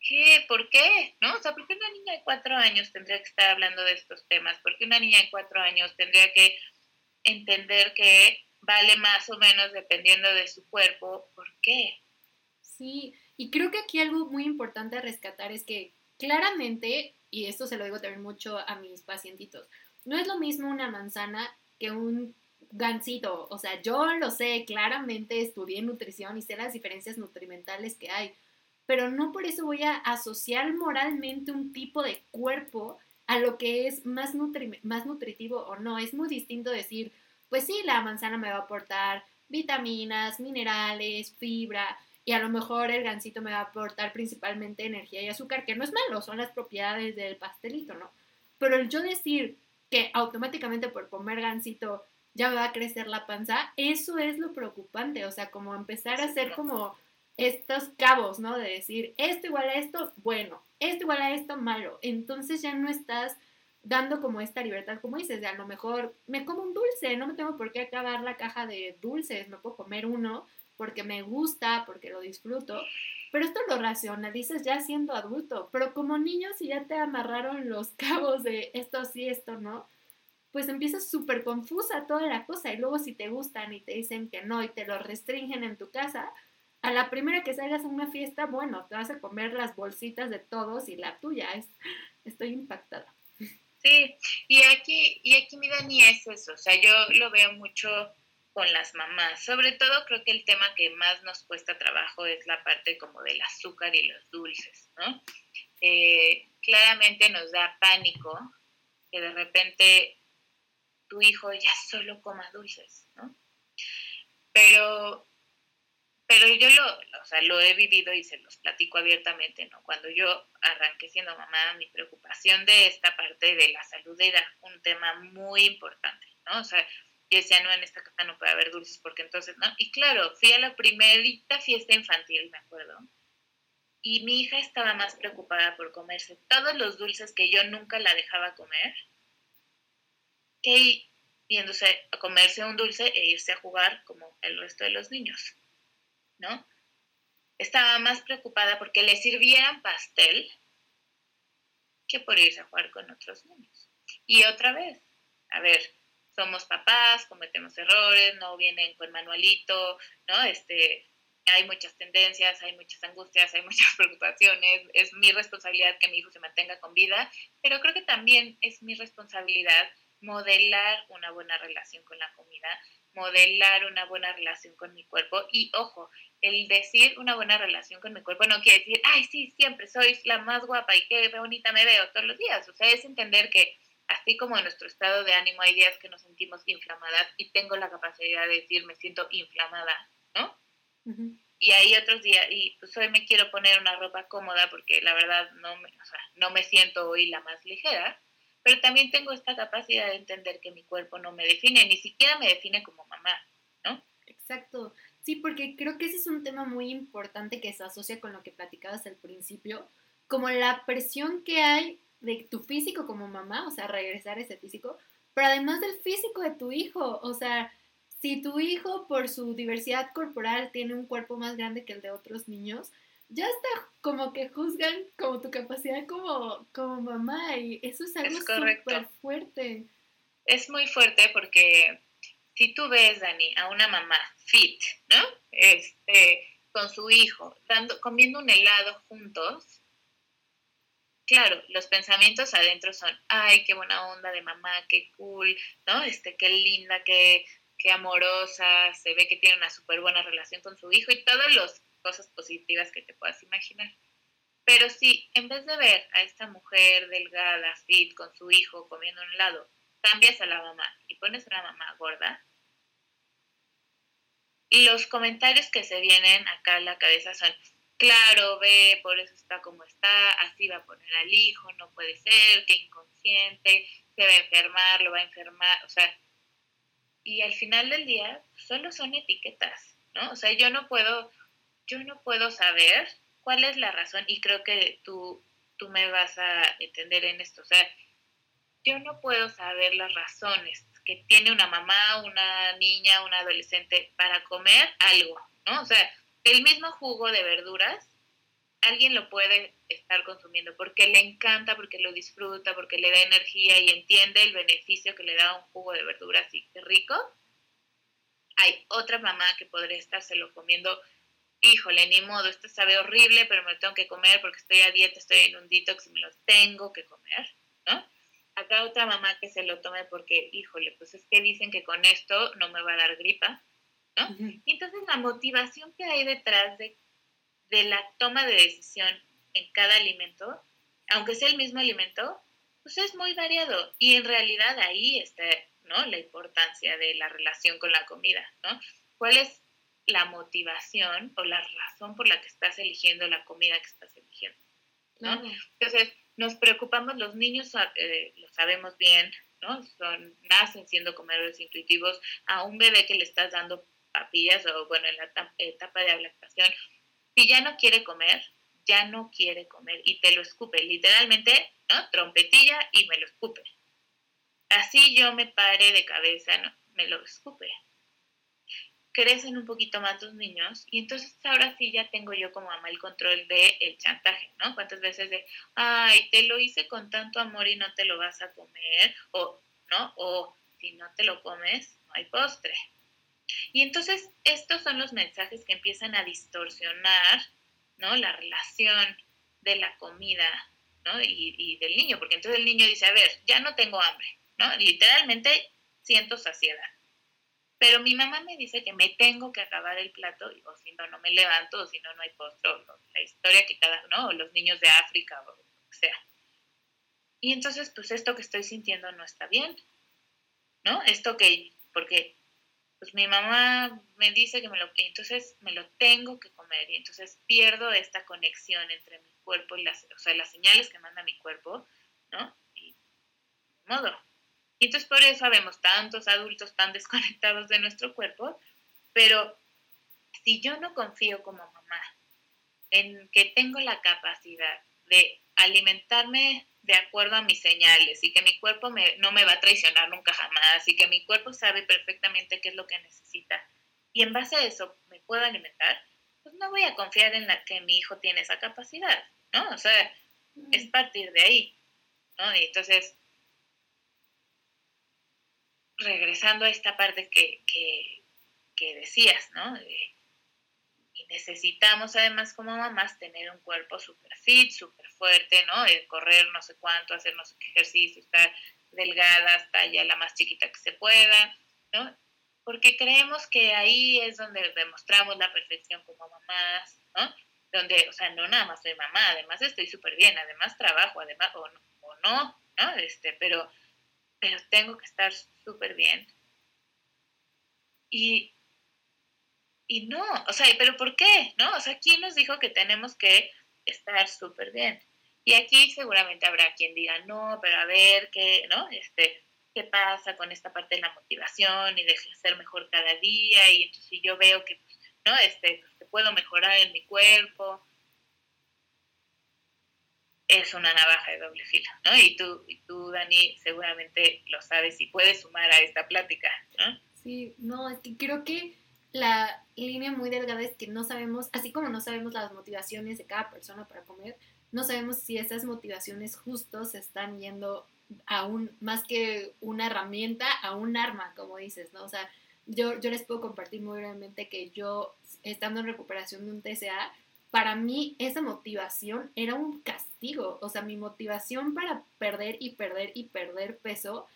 ¿qué? ¿Por qué? ¿No? O sea, ¿por qué una niña de cuatro años tendría que estar hablando de estos temas? ¿Por qué una niña de cuatro años tendría que entender que vale más o menos dependiendo de su cuerpo? ¿Por qué? Sí, y creo que aquí algo muy importante a rescatar es que claramente, y esto se lo digo también mucho a mis pacientitos, no es lo mismo una manzana que un gansito. O sea, yo lo sé, claramente estudié nutrición y sé las diferencias nutrimentales que hay pero no por eso voy a asociar moralmente un tipo de cuerpo a lo que es más, más nutritivo o no. Es muy distinto decir, pues sí, la manzana me va a aportar vitaminas, minerales, fibra, y a lo mejor el gansito me va a aportar principalmente energía y azúcar, que no es malo, son las propiedades del pastelito, ¿no? Pero el yo decir que automáticamente por comer gansito ya me va a crecer la panza, eso es lo preocupante, o sea, como empezar a hacer como estos cabos, ¿no? De decir, esto igual a esto, bueno, esto igual a esto, malo. Entonces ya no estás dando como esta libertad, como dices, de a lo mejor me como un dulce, no me tengo por qué acabar la caja de dulces, me puedo comer uno porque me gusta, porque lo disfruto, pero esto lo racionalizas ya siendo adulto, pero como niño si ya te amarraron los cabos de esto sí, esto no, pues empiezas súper confusa toda la cosa y luego si te gustan y te dicen que no y te lo restringen en tu casa, a la primera que salgas a una fiesta, bueno, te vas a comer las bolsitas de todos y la tuya. Es, estoy impactada. Sí, y aquí, y aquí mi Dani es eso, o sea, yo lo veo mucho con las mamás, sobre todo creo que el tema que más nos cuesta trabajo es la parte como del azúcar y los dulces, ¿no? Eh, claramente nos da pánico que de repente tu hijo ya solo coma dulces, ¿no? Pero pero yo lo, o sea, lo he vivido y se los platico abiertamente, ¿no? Cuando yo arranqué siendo mamá, mi preocupación de esta parte de la salud era un tema muy importante, ¿no? O sea, yo decía, no, en esta casa no puede haber dulces porque entonces, ¿no? Y claro, fui a la primerita fiesta infantil, me acuerdo, y mi hija estaba más preocupada por comerse todos los dulces que yo nunca la dejaba comer, que yéndose a comerse un dulce e irse a jugar como el resto de los niños. ¿no? Estaba más preocupada porque le sirvieran pastel que por irse a jugar con otros niños. Y otra vez, a ver, somos papás, cometemos errores, no vienen con manualito, ¿no? Este, hay muchas tendencias, hay muchas angustias, hay muchas preocupaciones, es mi responsabilidad que mi hijo se mantenga con vida, pero creo que también es mi responsabilidad modelar una buena relación con la comida, modelar una buena relación con mi cuerpo y ojo, el decir una buena relación con mi cuerpo no quiere decir, ay, sí, siempre soy la más guapa y qué bonita me veo todos los días. O sea, es entender que así como en nuestro estado de ánimo hay días que nos sentimos inflamadas y tengo la capacidad de decir me siento inflamada, ¿no? Y hay otros días, y pues hoy me quiero poner una ropa cómoda porque la verdad no me, o sea, no me siento hoy la más ligera, pero también tengo esta capacidad de entender que mi cuerpo no me define, ni siquiera me define como mamá, ¿no? Exacto. Sí, porque creo que ese es un tema muy importante que se asocia con lo que platicabas al principio, como la presión que hay de tu físico como mamá, o sea, regresar ese físico, pero además del físico de tu hijo, o sea, si tu hijo por su diversidad corporal tiene un cuerpo más grande que el de otros niños, ya está como que juzgan como tu capacidad como, como mamá y eso es algo súper fuerte. Es muy fuerte porque si tú ves, Dani, a una mamá fit, ¿no? Este, con su hijo, dando, comiendo un helado juntos, claro, los pensamientos adentro son, ay, qué buena onda de mamá, qué cool, ¿no? Este, qué linda, qué, qué amorosa, se ve que tiene una súper buena relación con su hijo y todas las cosas positivas que te puedas imaginar. Pero si en vez de ver a esta mujer delgada, fit, con su hijo comiendo un helado, cambias a la mamá y pones a una mamá gorda, los comentarios que se vienen acá a la cabeza son, claro, ve, por eso está como está, así va a poner al hijo, no puede ser, que inconsciente, se va a enfermar, lo va a enfermar, o sea, y al final del día solo son etiquetas, ¿no? O sea, yo no puedo, yo no puedo saber cuál es la razón y creo que tú, tú me vas a entender en esto, o sea, yo no puedo saber las razones que tiene una mamá, una niña, una adolescente para comer algo, ¿no? O sea, el mismo jugo de verduras, alguien lo puede estar consumiendo porque le encanta, porque lo disfruta, porque le da energía y entiende el beneficio que le da un jugo de verduras qué rico. Hay otra mamá que podría estárselo comiendo, híjole, ni modo, esto sabe horrible, pero me lo tengo que comer porque estoy a dieta, estoy en un detox y me lo tengo que comer, ¿no? acá otra mamá que se lo tome porque, híjole, pues es que dicen que con esto no me va a dar gripa, ¿no? Y entonces la motivación que hay detrás de, de la toma de decisión en cada alimento, aunque sea el mismo alimento, pues es muy variado. Y en realidad ahí está, ¿no? La importancia de la relación con la comida, ¿no? ¿Cuál es la motivación o la razón por la que estás eligiendo la comida que estás eligiendo? ¿no? Entonces, nos preocupamos, los niños eh, lo sabemos bien, ¿no? Son, nacen siendo comedores intuitivos, a un bebé que le estás dando papillas o, bueno, en la etapa de lactación, si ya no quiere comer, ya no quiere comer y te lo escupe, literalmente, ¿no? Trompetilla y me lo escupe, así yo me pare de cabeza, ¿no? me lo escupe. Crecen un poquito más los niños y entonces ahora sí ya tengo yo como mamá el control del el chantaje, ¿no? Cuántas veces de, ay, te lo hice con tanto amor y no te lo vas a comer, o, ¿no? O si no te lo comes, no hay postre. Y entonces estos son los mensajes que empiezan a distorsionar, ¿no? La relación de la comida, ¿no? Y, y del niño, porque entonces el niño dice, a ver, ya no tengo hambre, ¿no? Literalmente siento saciedad. Pero mi mamá me dice que me tengo que acabar el plato, o si no, no me levanto, o si no, no hay postre, la historia que cada, ¿no? O los niños de África, o lo que sea. Y entonces, pues esto que estoy sintiendo no está bien, ¿no? Esto que, porque, pues mi mamá me dice que me lo, entonces me lo tengo que comer, y entonces pierdo esta conexión entre mi cuerpo y las, o sea, las señales que manda mi cuerpo, ¿no? Y, modo, y entonces por eso vemos tantos adultos tan desconectados de nuestro cuerpo, pero si yo no confío como mamá en que tengo la capacidad de alimentarme de acuerdo a mis señales y que mi cuerpo no me va a traicionar nunca jamás y que mi cuerpo sabe perfectamente qué es lo que necesita y en base a eso me puedo alimentar, pues no voy a confiar en la que mi hijo tiene esa capacidad, ¿no? O sea, es partir de ahí, ¿no? Y entonces regresando a esta parte que, decías, ¿no? y necesitamos además como mamás tener un cuerpo súper fit, súper fuerte, ¿no? Correr no sé cuánto, hacer no sé qué ejercicio, estar delgada hasta ya la más chiquita que se pueda, ¿no? Porque creemos que ahí es donde demostramos la perfección como mamás, ¿no? Donde, o sea, no nada más soy mamá, además estoy súper bien, además trabajo, además, o no, o no, ¿no? Este, pero pero tengo que estar súper bien. Y, y no, o sea, pero ¿por qué? ¿No? O sea, ¿quién nos dijo que tenemos que estar súper bien? Y aquí seguramente habrá quien diga, no, pero a ver, ¿qué, no? Este, ¿qué pasa con esta parte de la motivación y de ser mejor cada día? Y entonces si yo veo que, ¿no? Este, que puedo mejorar en mi cuerpo, es una navaja de doble filo, ¿no? Y tú, y tú, Dani, seguramente lo sabes y puedes sumar a esta plática, ¿no? Sí, no, es que creo que la línea muy delgada es que no sabemos, así como no sabemos las motivaciones de cada persona para comer, no sabemos si esas motivaciones justos se están yendo a un, más que una herramienta, a un arma, como dices, ¿no? O sea, yo, yo les puedo compartir muy brevemente que yo, estando en recuperación de un TCA, para mí esa motivación era un castigo. O sea, mi motivación para perder y perder y perder peso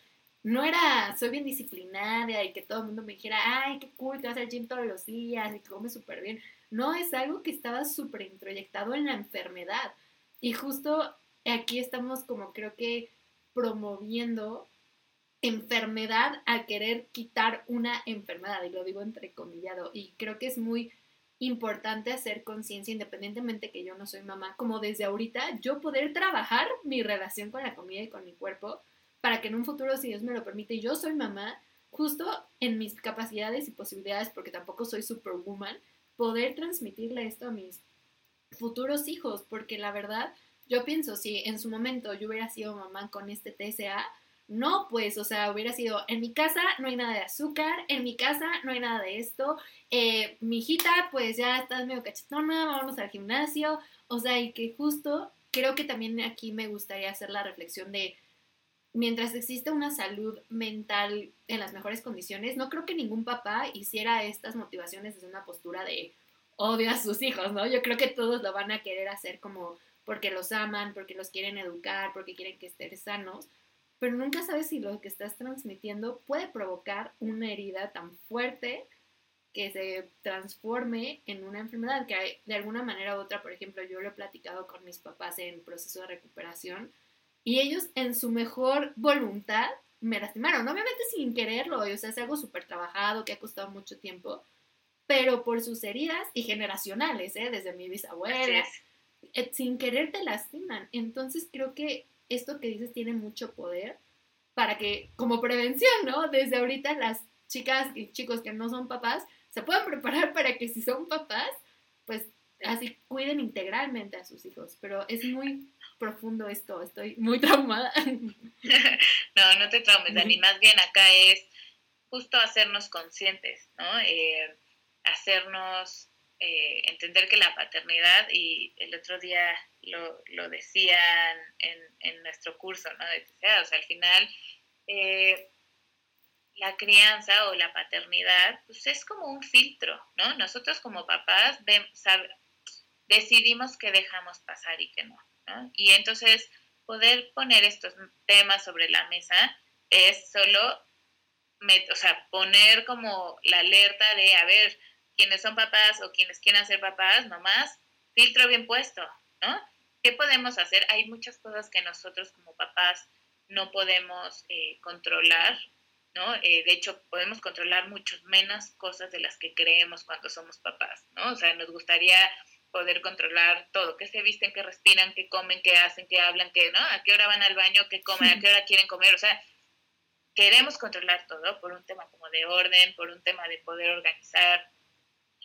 no era soy bien disciplinada y que todo el mundo me dijera, ay, qué cool, te vas al gym todos los días y comes súper bien. No, es algo que estaba súper introyectado en la enfermedad. Y justo aquí estamos como creo que promoviendo enfermedad a querer quitar una enfermedad, y lo digo entrecomillado, y creo que es muy importante hacer conciencia, independientemente que yo no soy mamá, como desde ahorita yo poder trabajar mi relación con la comida y con mi cuerpo para que en un futuro, si Dios me lo permite, yo soy mamá, justo en mis capacidades y posibilidades, porque tampoco soy superwoman, poder transmitirle esto a mis futuros hijos, porque la verdad, yo pienso, si en su momento yo hubiera sido mamá con este TSA, no, pues, o sea, hubiera sido, en mi casa no hay nada de azúcar, en mi casa no hay nada de esto, eh, mi hijita, pues ya estás medio cachetona, vamos al gimnasio, o sea, y que justo creo que también aquí me gustaría hacer la reflexión de, mientras existe una salud mental en las mejores condiciones, no creo que ningún papá hiciera estas motivaciones desde una postura de odio a sus hijos, ¿no? Yo creo que todos lo van a querer hacer como porque los aman, porque los quieren educar, porque quieren que estén sanos, pero nunca sabes si lo que estás transmitiendo puede provocar una herida tan fuerte que se transforme en una enfermedad, que de alguna manera u otra, por ejemplo, yo lo he platicado con mis papás en proceso de recuperación y ellos en su mejor voluntad me lastimaron, obviamente sin quererlo, o sea, es algo súper trabajado que ha costado mucho tiempo, pero por sus heridas y generacionales, ¿eh? desde mi bisabuela, eh, sin querer te lastiman. Entonces creo que esto que dices tiene mucho poder para que, como prevención, ¿no? Desde ahorita las chicas y chicos que no son papás se puedan preparar para que si son papás, pues así cuiden integralmente a sus hijos, pero es muy profundo esto, estoy muy traumada. no, no te traumes, Dani, más bien acá es justo hacernos conscientes, ¿no? Eh, hacernos eh, entender que la paternidad, y el otro día lo, lo decían en, en, nuestro curso, ¿no? o sea, al final eh, la crianza o la paternidad, pues es como un filtro, ¿no? Nosotros como papás decidimos qué dejamos pasar y qué no, Y entonces poder poner estos temas sobre la mesa es solo, o sea, poner como la alerta de, a ver, quienes son papás o quienes quieran ser papás, nomás, filtro bien puesto, ¿no? ¿Qué podemos hacer? Hay muchas cosas que nosotros como papás no podemos eh, controlar, ¿no? Eh, de hecho, podemos controlar muchas menos cosas de las que creemos cuando somos papás, ¿no? O sea, nos gustaría poder controlar todo, qué se visten, qué respiran, qué comen, qué hacen, qué hablan, qué, ¿no? A qué hora van al baño, qué comen, a qué hora quieren comer, o sea, queremos controlar todo por un tema como de orden, por un tema de poder organizar.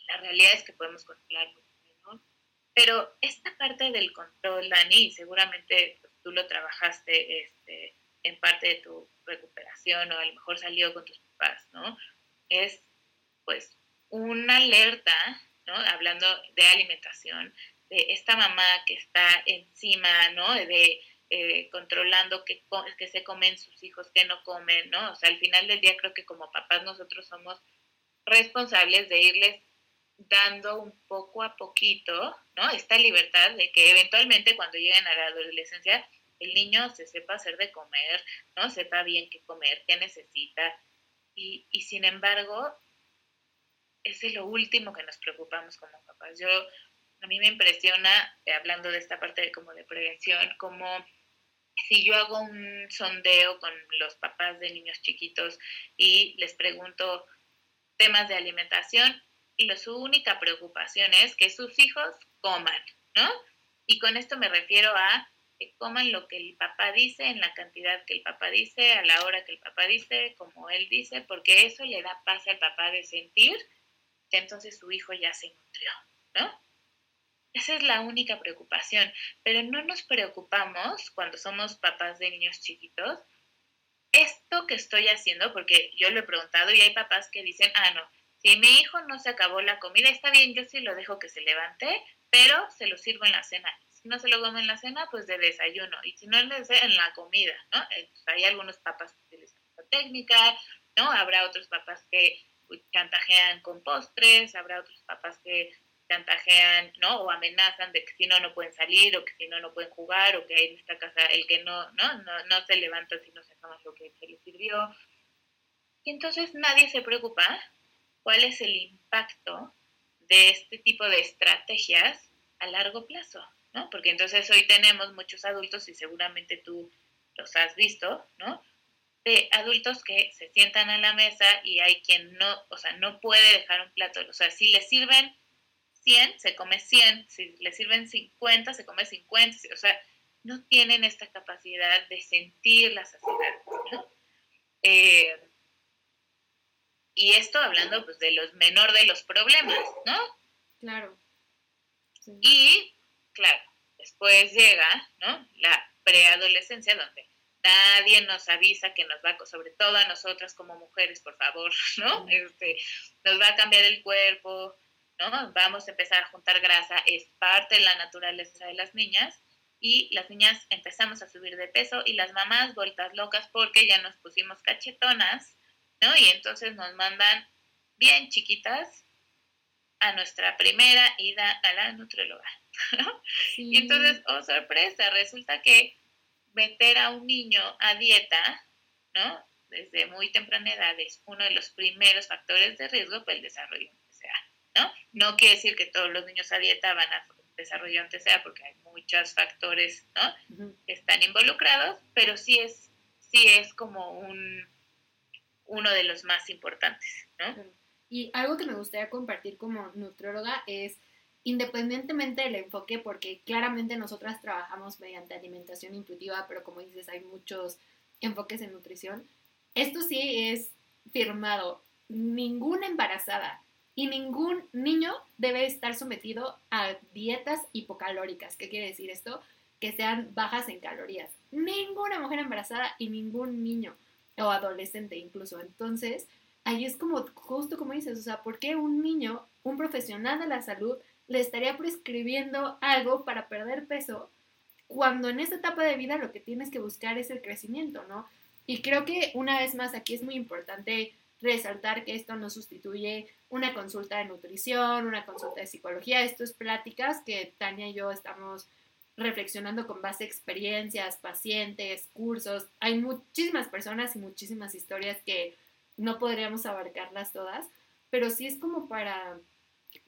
La realidad es que podemos controlar ¿no? Pero esta parte del control, Dani, seguramente pues, tú lo trabajaste este, en parte de tu recuperación o a lo mejor salió con tus papás, ¿no? Es pues una alerta, ¿no? Hablando de alimentación, de esta mamá que está encima, ¿no? De eh, controlando qué, que se comen sus hijos, qué no comen, ¿no? O sea, al final del día creo que como papás nosotros somos responsables de irles dando un poco a poquito, ¿no? Esta libertad de que eventualmente cuando lleguen a la adolescencia el niño se sepa hacer de comer, ¿no? Sepa bien qué comer, qué necesita. Y, y sin embargo, es lo último que nos preocupamos como papás. Yo, a mí me impresiona, eh, hablando de esta parte de, como de prevención, como si yo hago un sondeo con los papás de niños chiquitos y les pregunto temas de alimentación, y su única preocupación es que sus hijos coman, ¿no? Y con esto me refiero a que coman lo que el papá dice, en la cantidad que el papá dice, a la hora que el papá dice, como él dice, porque eso le da paz al papá de sentir que entonces su hijo ya se nutrió, ¿no? Esa es la única preocupación, pero no nos preocupamos cuando somos papás de niños chiquitos. Esto que estoy haciendo, porque yo lo he preguntado y hay papás que dicen, ah, no, si mi hijo no se acabó la comida, está bien, yo sí lo dejo que se levante, pero se lo sirvo en la cena si no se lo come en la cena, pues de desayuno. Y si no, en la comida, ¿no? Eh, pues, hay algunos papás que utilizan esta técnica, ¿no? Habrá otros papás que chantajean con postres, habrá otros papás que chantajean, ¿no? O amenazan de que si no, no pueden salir, o que si no, no pueden jugar, o que en esta casa el que no, ¿no? No, no se levanta si no toma lo que se le sirvió. Y entonces nadie se preocupa cuál es el impacto de este tipo de estrategias a largo plazo. ¿no? Porque entonces hoy tenemos muchos adultos, y seguramente tú los has visto, ¿no? De adultos que se sientan a la mesa y hay quien no, o sea, no puede dejar un plato. O sea, si le sirven 100, se come 100. Si le sirven 50, se come 50. O sea, no tienen esta capacidad de sentir la saciedad, ¿no? Eh, y esto hablando pues de los menor de los problemas, ¿no? Claro. Y claro, después llega, ¿no? La preadolescencia donde nadie nos avisa que nos va, sobre todo a nosotras como mujeres, por favor, ¿no? Este, nos va a cambiar el cuerpo, ¿no? Vamos a empezar a juntar grasa, es parte de la naturaleza de las niñas y las niñas empezamos a subir de peso y las mamás vueltas locas porque ya nos pusimos cachetonas, ¿no? Y entonces nos mandan bien chiquitas a nuestra primera ida a la nutrióloga. Y entonces, oh sorpresa, resulta que meter a un niño a dieta, ¿no? Desde muy temprana edad es uno de los primeros factores de riesgo para el desarrollo TCA, ¿no? No quiere decir que todos los niños a dieta van a desarrollar un TCA porque hay muchos factores, ¿no? Que están involucrados, pero sí es, sí es como un, uno de los más importantes, ¿no? Y algo que me gustaría compartir como nutrióloga es independientemente del enfoque, porque claramente nosotras trabajamos mediante alimentación intuitiva, pero como dices, hay muchos enfoques en nutrición. Esto sí es firmado. Ninguna embarazada Y ningún niño debe estar sometido a dietas hipocalóricas. ¿Qué quiere decir esto? Que sean bajas en calorías. Ninguna mujer embarazada y ningún niño o adolescente incluso. Entonces, ahí es como, justo como dices, o sea, ¿por qué un niño, un profesional de la salud, le estaría prescribiendo algo para perder peso cuando en esta etapa de vida lo que tienes que buscar es el crecimiento, ¿no? Y creo que una vez más aquí es muy importante resaltar que esto no sustituye una consulta de nutrición, una consulta de psicología, esto es pláticas que Tania y yo estamos reflexionando con base a experiencias, pacientes, cursos. Hay muchísimas personas y muchísimas historias que no podríamos abarcarlas todas, pero sí es como para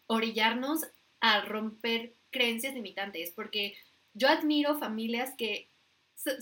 orillarnos a romper creencias limitantes, porque yo admiro familias que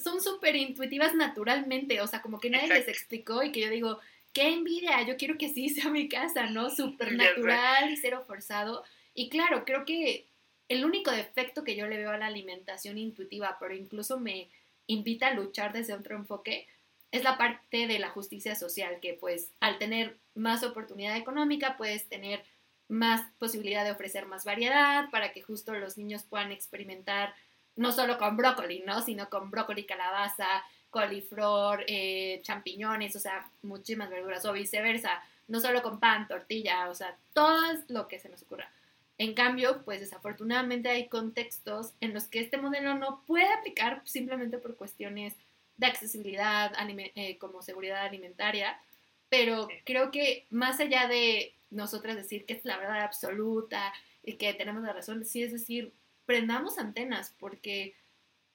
son súper intuitivas naturalmente, o sea, como que nadie les explicó y que yo digo, qué envidia, yo quiero que así sea mi casa, ¿no? Súper natural y cero forzado. Y claro, creo que el único defecto que yo le veo a la alimentación intuitiva, pero incluso me invita a luchar desde otro enfoque, es la parte de la justicia social, que pues al tener más oportunidad económica puedes tener más posibilidad de ofrecer más variedad para que justo los niños puedan experimentar no solo con brócoli, ¿no? Sino con brócoli, calabaza, coliflor, eh, champiñones, o sea, muchísimas verduras, o viceversa, no solo con pan, tortilla, o sea, todo lo que se nos ocurra. En cambio, pues desafortunadamente hay contextos en los que este modelo no puede aplicar simplemente por cuestiones de accesibilidad, eh, como seguridad alimentaria, pero creo que más allá de nosotras decir que es la verdad absoluta y que tenemos la razón, sí es decir, prendamos antenas, porque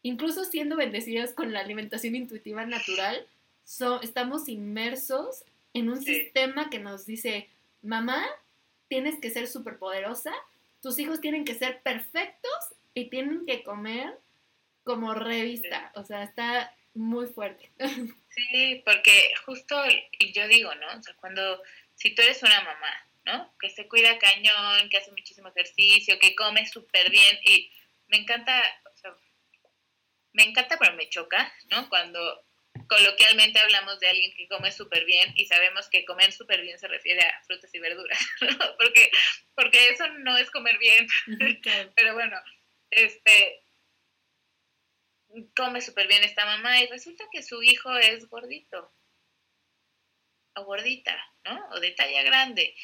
incluso siendo bendecidas con la alimentación intuitiva natural, estamos inmersos en un sistema que nos dice, mamá, tienes que ser súper poderosa, tus hijos tienen que ser perfectos y tienen que comer como revista. O sea, está muy fuerte. Sí, porque justo, y yo digo, ¿no? O sea, cuando, si tú eres una mamá, ¿no? Que se cuida cañón, que hace muchísimo ejercicio, que come súper bien, y me encanta, o sea, me encanta, pero me choca, ¿no? Cuando coloquialmente hablamos de alguien que come súper bien y sabemos que comer súper bien se refiere a frutas y verduras, ¿no? Porque, porque eso no es comer bien. Pero bueno, este, come súper bien esta mamá y resulta que su hijo es gordito o gordita, ¿no? O de talla grande.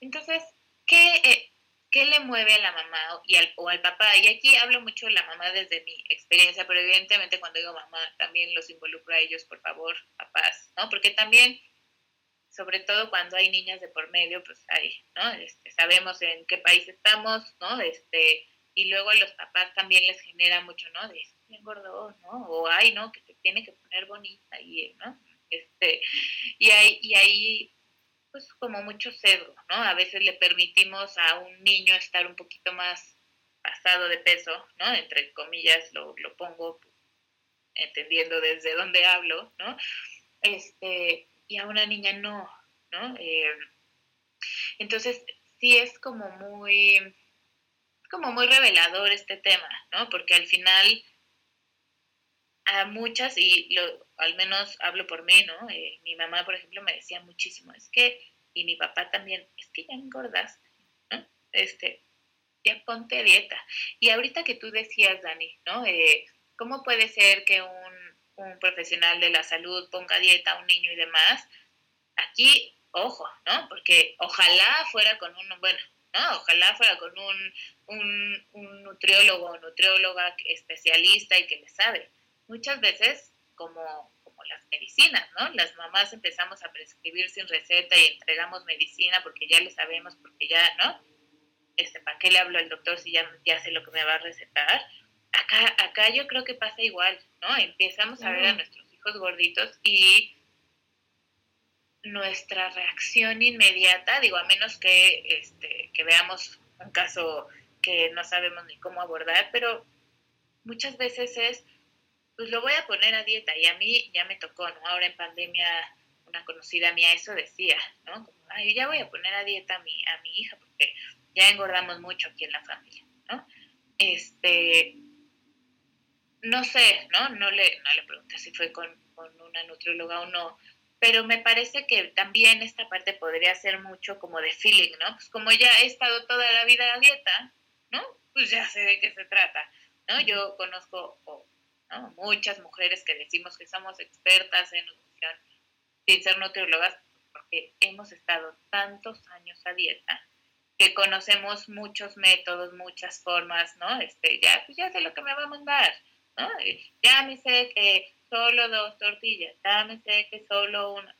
Entonces, ¿qué, eh, ¿qué le mueve a la mamá y al, o al papá? Y aquí hablo mucho de la mamá desde mi experiencia, pero evidentemente cuando digo mamá también los involucro a ellos, por favor, papás, ¿no? Porque también, sobre todo cuando hay niñas de por medio, pues ahí, ¿no? Este, sabemos en qué país estamos, ¿no? Este, y luego a los papás también les genera mucho, ¿no? De, engordó, ¿no? O ay, ¿no? Que se tiene que poner bonita y, ¿no? Este, y ahí, y ahí pues como mucho cedo, ¿no? A veces le permitimos a un niño estar un poquito más pasado de peso, ¿no? Entre comillas lo, lo pongo entendiendo desde dónde hablo, ¿no? Este, y a una niña no, ¿no? Eh, entonces, sí es como muy, como muy revelador este tema, ¿no? Porque al final a muchas, y lo, al menos hablo por mí, ¿no? Eh, mi mamá, por ejemplo, me decía muchísimo, es que, y mi papá también, es que ya engordas, ¿no? Este, ya ponte dieta. Y ahorita que tú decías, Dani, ¿no? Eh, ¿Cómo puede ser que un, un profesional de la salud ponga dieta a un niño y demás? Aquí, ojo, ¿no? Porque ojalá fuera con un, bueno, ¿no? Ojalá fuera con un, un, un nutriólogo o nutrióloga especialista y que le sabe muchas veces como, como las medicinas, ¿no? Las mamás empezamos a prescribir sin receta y entregamos medicina porque ya le sabemos, porque ya, ¿no? Este, ¿Para qué le hablo al doctor si ya, ya sé lo que me va a recetar? Acá, acá yo creo que pasa igual, ¿no? Empezamos a ver a nuestros hijos gorditos y nuestra reacción inmediata, digo, a menos que, este, que veamos un caso que no sabemos ni cómo abordar, pero muchas veces es pues lo voy a poner a dieta. Y a mí ya me tocó, ¿no? Ahora en pandemia, una conocida mía eso decía, ¿no? Ay, ya voy a poner a dieta a mi, a mi hija porque ya engordamos mucho aquí en la familia, ¿no? Este, no sé, ¿no? No le, no le pregunté si fue con, con una nutrióloga o no, pero me parece que también esta parte podría ser mucho como de feeling, ¿no? Pues como ya he estado toda la vida a dieta, ¿no? Pues ya sé de qué se trata, ¿no? Yo conozco muchas mujeres que decimos que somos expertas en nutrición sin ser nutriólogas porque hemos estado tantos años a dieta que conocemos muchos métodos, muchas formas, ¿no? Este, ya, pues ya sé lo que me va a mandar, ¿no? Ya me sé que solo dos tortillas, ya me sé que solo una,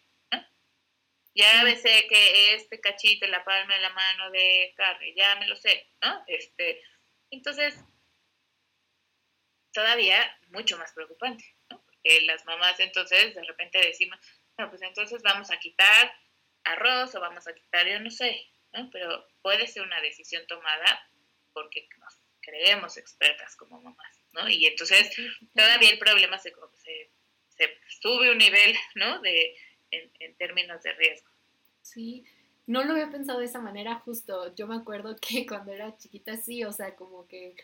Ya me sé que este cachito la palma de la mano de carne, ya me lo sé, ¿no? Este, entonces, todavía mucho más preocupante, ¿no? Porque las mamás entonces de repente decimos, no, pues entonces vamos a quitar arroz o vamos a quitar, yo no sé, ¿no? Pero puede ser una decisión tomada porque nos creemos expertas como mamás, ¿no? Y entonces todavía el problema se, se, sube un nivel, ¿no? De, en, en términos de riesgo. Sí, no lo había pensado de esa manera justo. Yo me acuerdo que cuando era chiquita sí, o sea, como que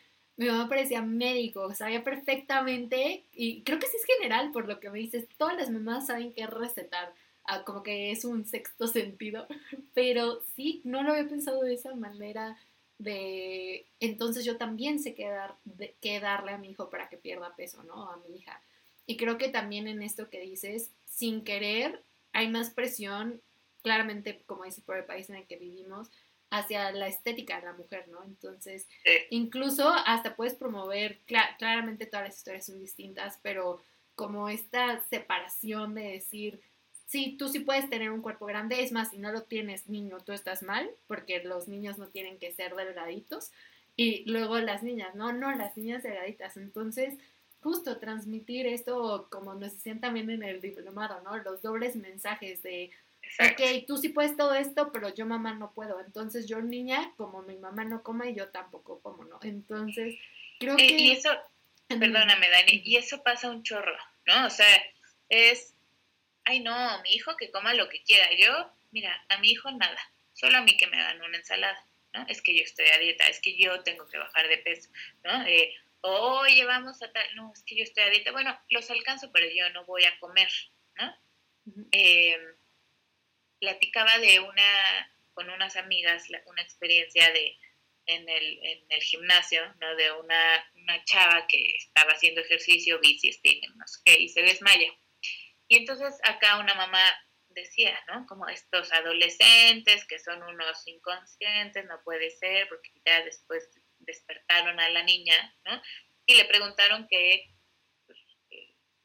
mi mamá parecía médico, sabía perfectamente, y creo que sí es general por lo que me dices, todas las mamás saben qué recetar, ah, como que es un sexto sentido, pero sí, no lo había pensado de esa manera de, entonces yo también sé qué, dar, qué darle a mi hijo para que pierda peso, ¿no? A mi hija. Y creo que también en esto que dices, sin querer, hay más presión, claramente, como dices, por el país en el que vivimos, hacia la estética de la mujer, ¿no? Entonces, incluso hasta puedes promover, claramente todas las historias son distintas, pero como esta separación de decir, sí, tú sí puedes tener un cuerpo grande, es más, si no lo tienes niño, tú estás mal, porque los niños no tienen que ser delgaditos, y luego las niñas, no, no, las niñas delgaditas, entonces, justo transmitir esto, como nos decían también en el diplomado, ¿no? Los dobles mensajes de Ok, tú sí puedes todo esto, pero yo mamá no puedo. Entonces yo niña, como mi mamá no come, yo tampoco como, ¿no? Entonces, creo que... Y eso, perdóname Dani, y eso pasa un chorro, ¿no? O sea, es, ay no, mi hijo que coma lo que quiera. Yo, mira, a mi hijo nada, solo a mí que me hagan una ensalada, ¿no? Es que yo estoy a dieta, es que yo tengo que bajar de peso, ¿no? Eh, oye, vamos a tal, no, es que yo estoy a dieta. Bueno, los alcanzo, pero yo no voy a comer, ¿no? eh, platicaba de una, con unas amigas, una experiencia de, en el, en el gimnasio, ¿no? De una, una chava que estaba haciendo ejercicio, bici, spinning, no sé qué, y se desmaya. Y entonces acá una mamá decía, ¿no? Como estos adolescentes que son unos inconscientes, no puede ser, porque ya después despertaron a la niña, ¿no? Y le preguntaron que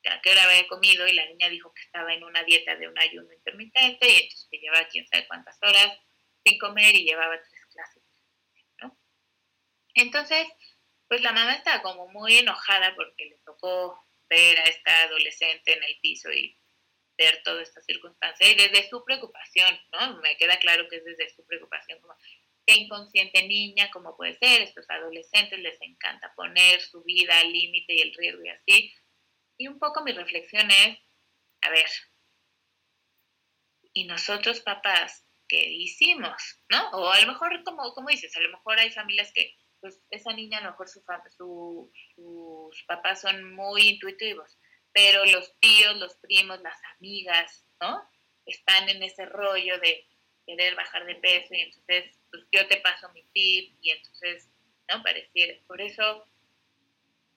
a qué hora había comido y la niña dijo que estaba en una dieta de un ayuno intermitente y entonces que llevaba quién sabe cuántas horas sin comer y llevaba tres clases. ¿no? Entonces, pues la mamá estaba como muy enojada porque le tocó ver a esta adolescente en el piso y ver toda esta circunstancia y desde su preocupación, ¿no? Me queda claro que es desde su preocupación como qué inconsciente niña, cómo puede ser, estos adolescentes les encanta poner su vida al límite y el riesgo y así, y un poco mi reflexión es, a ver, ¿y nosotros papás qué hicimos? ¿No? O a lo mejor, como, como dices, a lo mejor hay familias que, pues esa niña, a lo mejor su, sus papás son muy intuitivos, pero los tíos, los primos, las amigas, ¿no? Están en ese rollo de querer bajar de peso y entonces, pues yo te paso mi tip y entonces, ¿no? Pareciera, por eso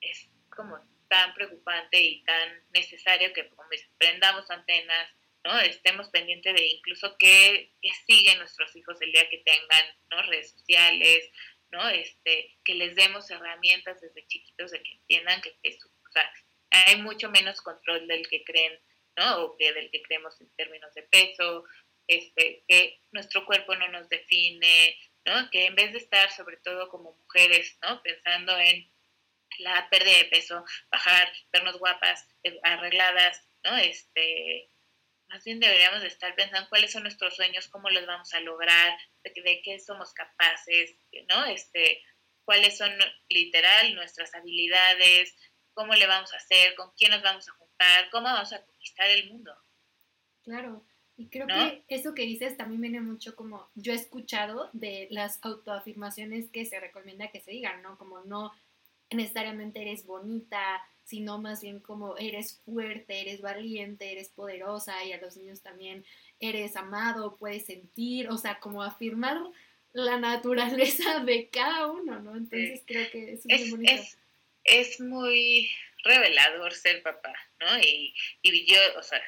es como tan preocupante y tan necesario que como prendamos antenas, ¿no? Estemos pendientes de incluso qué, siguen nuestros hijos el día que tengan, ¿no? Redes sociales, ¿no? Este, que les demos herramientas desde chiquitos de que entiendan que, hay mucho menos control del que creen, ¿no? O que del que creemos en términos de peso, este, que nuestro cuerpo no nos define, ¿no? Que en vez de estar sobre todo como mujeres, ¿no? Pensando en la pérdida de peso, bajar, vernos guapas, eh, arregladas, ¿no? Este, más bien deberíamos de estar pensando cuáles son nuestros sueños, cómo los vamos a lograr, de, qué somos capaces, ¿no? Este, cuáles son literal nuestras habilidades, cómo le vamos a hacer, con quién nos vamos a juntar, cómo vamos a conquistar el mundo. Claro, y creo que eso que dices también viene mucho como yo he escuchado de las autoafirmaciones que se recomienda que se digan, ¿no? Como no necesariamente eres bonita, sino más bien como eres fuerte, eres valiente, eres poderosa y a los niños también eres amado, puedes sentir, o sea, como afirmar la naturaleza de cada uno, ¿no? Entonces creo que es, muy bonito. Es, muy revelador ser papá, ¿no? Y, y yo, o sea,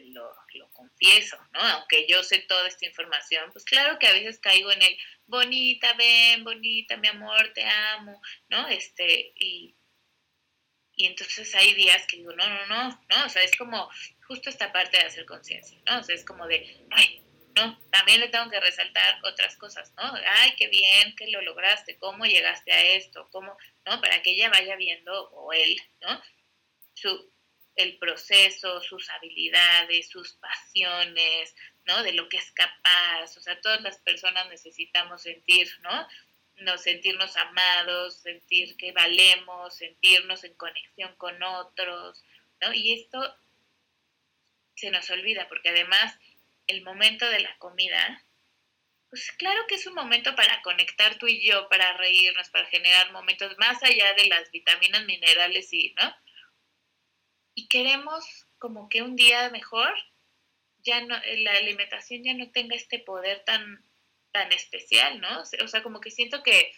lo, lo, confieso, ¿no? Aunque yo sé toda esta información, pues claro que a veces caigo en el bonita, ven, bonita, mi amor, te amo, ¿no? Este, y, y entonces hay días que digo, no, no, no, no, o sea, es como justo esta parte de hacer conciencia, ¿no? O sea, es como de, ay, no, también le tengo que resaltar otras cosas, ¿no? Ay, qué bien que lo lograste, cómo llegaste a esto, cómo, ¿no? Para que ella vaya viendo, o él, ¿no? Su, el proceso, sus habilidades, sus pasiones, ¿no? De lo que es capaz, o sea, todas las personas necesitamos sentir, ¿no? no sentirnos amados, sentir que valemos, sentirnos en conexión con otros, ¿no? Y esto se nos olvida porque además el momento de la comida, pues claro que es un momento para conectar tú y yo, para reírnos, para generar momentos más allá de las vitaminas, minerales y, ¿no? Y queremos como que un día mejor ya no la alimentación ya no tenga este poder tan tan especial, ¿no? O sea, como que siento que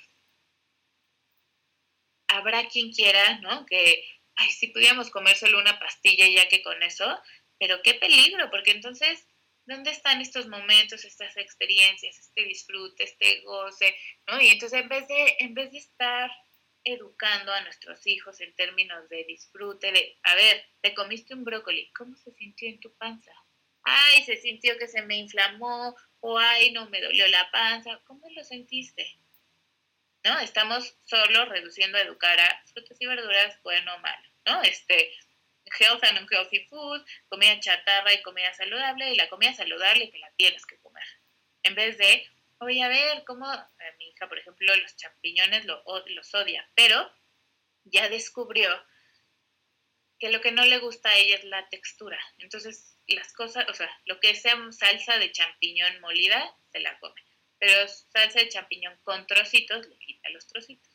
habrá quien quiera, ¿no? Que, ay, si pudiéramos comer solo una pastilla ya que con eso, pero qué peligro, porque entonces, ¿dónde están estos momentos, estas experiencias, este disfrute, este goce, ¿no? Y entonces en vez de, en vez de estar educando a nuestros hijos en términos de disfrute, de, a ver, te comiste un brócoli, ¿cómo se sintió en tu panza? Ay, se sintió que se me inflamó, o ay, no me dolió la panza, ¿cómo lo sentiste? ¿No? Estamos solo reduciendo a educar a frutas y verduras, bueno o malo, ¿no? Este, health and unhealthy food, comida chatarra y comida saludable, y la comida saludable que la tienes que comer. En vez de, oye, a ver, cómo eh, mi hija, por ejemplo, los champiñones lo, los odia, pero ya descubrió que lo que no le gusta a ella es la textura. Entonces, las cosas, o sea, lo que sea salsa de champiñón molida, se la come. Pero salsa de champiñón con trocitos, le quita los trocitos.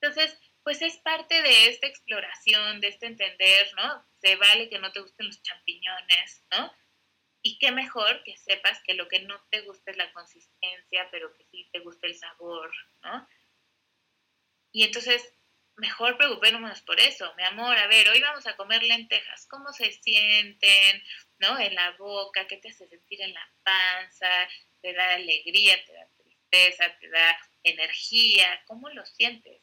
Entonces, pues es parte de esta exploración, de este entender, ¿no? Se vale que no te gusten los champiñones, ¿no? Y qué mejor que sepas que lo que no te gusta es la consistencia, pero que sí te gusta el sabor, ¿no? Y entonces mejor preocupémonos por eso, mi amor, a ver, hoy vamos a comer lentejas, ¿cómo se sienten? ¿No? En la boca, ¿qué te hace sentir en la panza? ¿Te da alegría, te da tristeza, te da energía? ¿Cómo lo sientes?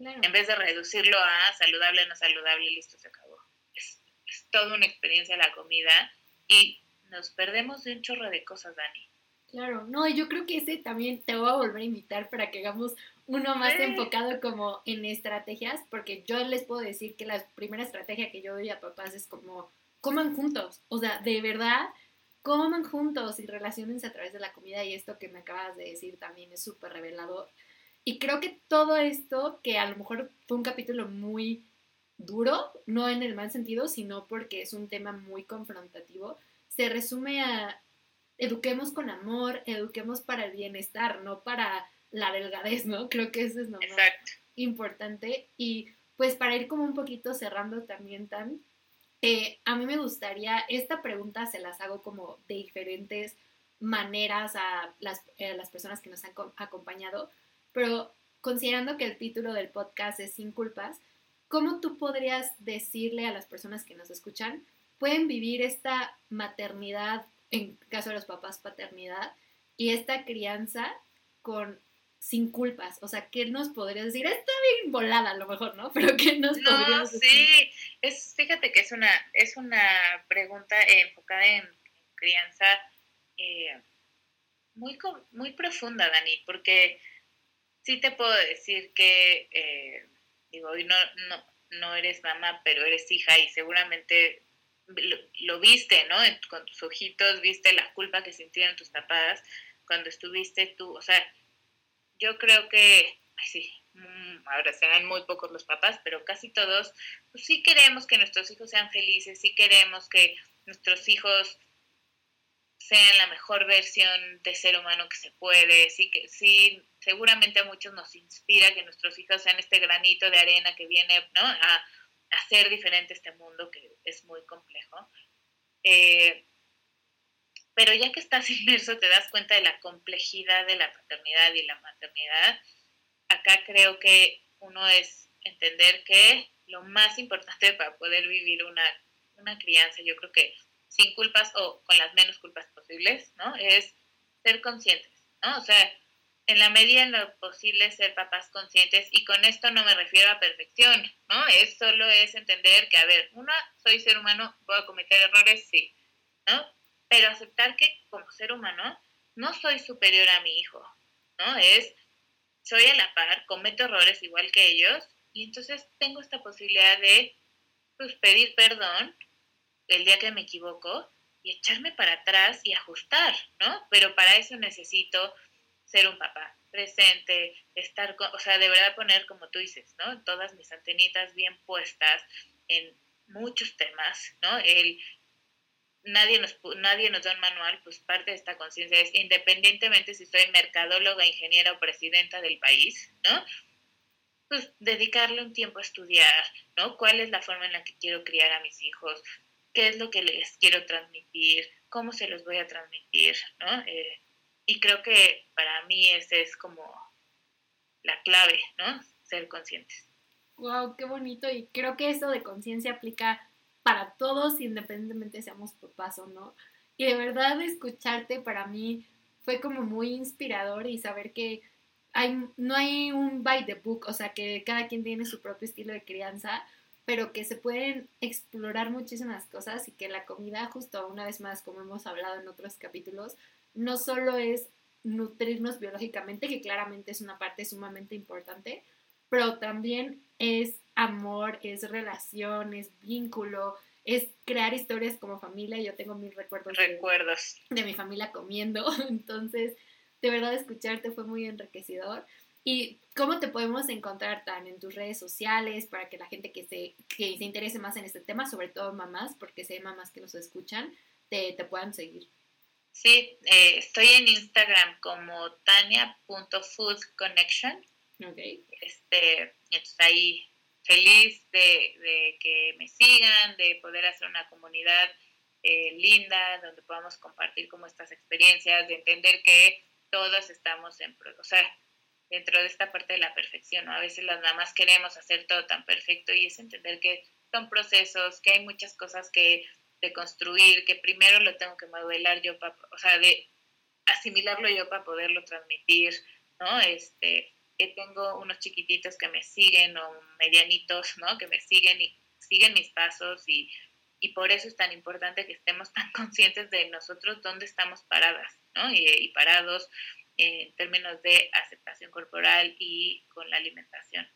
En vez de reducirlo a saludable, no saludable, listo, se acabó. Es, es toda una experiencia la comida y nos perdemos de un chorro de cosas, Dani. Claro, no, yo creo que ese también te voy a volver a invitar para que hagamos uno más enfocado como en estrategias, porque yo les puedo decir que la primera estrategia que yo doy a papás es como coman juntos, o sea, de verdad, coman juntos y relacionense a través de la comida y esto que me acabas de decir también es súper revelador. Y creo que todo esto, que a lo mejor fue un capítulo muy duro, no en el mal sentido, sino porque es un tema muy confrontativo, se resume a eduquemos con amor, eduquemos para el bienestar, no para la delgadez, ¿no? Creo que eso es lo más importante. Y pues para ir como un poquito cerrando también tan, eh, a mí me gustaría, esta pregunta se las hago como de diferentes maneras a las, eh, las personas que nos han acompañado, pero considerando que el título del podcast es Sin culpas, ¿cómo tú podrías decirle a las personas que nos escuchan, pueden vivir esta maternidad, en caso de los papás, paternidad, y esta crianza con sin culpas? O sea, ¿qué nos podrías decir? Está bien volada a lo mejor, ¿no? Pero ¿qué nos no, podrías decir? Sí, es, fíjate que es una, es una pregunta enfocada en crianza eh, muy, muy profunda, Dani, porque sí te puedo decir que, eh, digo, no, no, no eres mamá, pero eres hija y seguramente lo, viste, ¿no? con tus ojitos viste la culpa que sintieron tus papás cuando estuviste tú, o sea, yo creo que, ay, sí, mm, ahora serán muy pocos los papás, pero casi todos, pues sí queremos que nuestros hijos sean felices, sí queremos que nuestros hijos sean la mejor versión de ser humano que se puede, sí que sí, seguramente a muchos nos inspira que nuestros hijos sean este granito de arena que viene ¿no? a, hacer diferente este mundo que es muy complejo. Eh, pero ya que estás inmerso te das cuenta de la complejidad de la paternidad y la maternidad. Acá creo que uno es entender que lo más importante para poder vivir una, una crianza, yo creo que sin culpas o con las menos culpas posibles, ¿no? Es ser conscientes, ¿no? O sea, en la medida en lo posible ser papás conscientes y con esto no me refiero a perfección, ¿no? Es solo es entender que, a ver, una, soy ser humano, puedo cometer errores, sí, ¿no? Pero aceptar que como ser humano no soy superior a mi hijo, ¿no? Es, soy a la par, cometo errores igual que ellos y entonces tengo esta posibilidad de, pues, pedir perdón el día que me equivoco y echarme para atrás y ajustar, ¿no? Pero para eso necesito ser un papá presente, estar, o sea, de verdad poner, como tú dices, ¿no? Todas mis antenitas bien puestas en muchos temas, ¿no? El, nadie, nos, nadie nos da un manual, pues parte de esta conciencia es, independientemente si soy mercadóloga, ingeniera o presidenta del país, ¿no? Pues dedicarle un tiempo a estudiar, ¿no? ¿Cuál es la forma en la que quiero criar a mis hijos? Qué es lo que les quiero transmitir, cómo se los voy a transmitir, ¿no? Eh, y creo que para mí ese es como la clave, ¿no? Ser conscientes. Wow, qué bonito. Y creo que eso de conciencia aplica para todos, independientemente seamos papás o no. Y de verdad escucharte para mí fue como muy inspirador y saber que hay, no hay un by the book, o sea, que cada quien tiene su propio estilo de crianza, pero que se pueden explorar muchísimas cosas y que la comida, justo una vez más, como hemos hablado en otros capítulos, no solo es nutrirnos biológicamente, que claramente es una parte sumamente importante, pero también es amor, es relación, es vínculo, es crear historias como familia. Yo tengo mis recuerdos, recuerdos. De, de mi familia comiendo, entonces de verdad escucharte fue muy enriquecedor. ¿Y cómo te podemos encontrar tan en tus redes sociales para que la gente que se, que se interese más en este tema, sobre todo mamás, porque sé mamás que nos escuchan, te, te puedan seguir? Sí, eh, estoy en Instagram como tania.foodconnection. Ok. Este, entonces ahí feliz de, de, que me sigan, de poder hacer una comunidad eh, linda, donde podamos compartir como estas experiencias, de entender que todos estamos en, o sea, dentro de esta parte de la perfección, ¿no? A veces las mamás queremos hacer todo tan perfecto y es entender que son procesos, que hay muchas cosas que de construir, que primero lo tengo que modelar yo para, o sea, de asimilarlo yo para poderlo transmitir, ¿no? Este, que tengo unos chiquititos que me siguen o medianitos, ¿no? Que me siguen y siguen mis pasos y, y por eso es tan importante que estemos tan conscientes de nosotros dónde estamos paradas, ¿no? Y, y parados en términos de aceptación corporal y con la alimentación.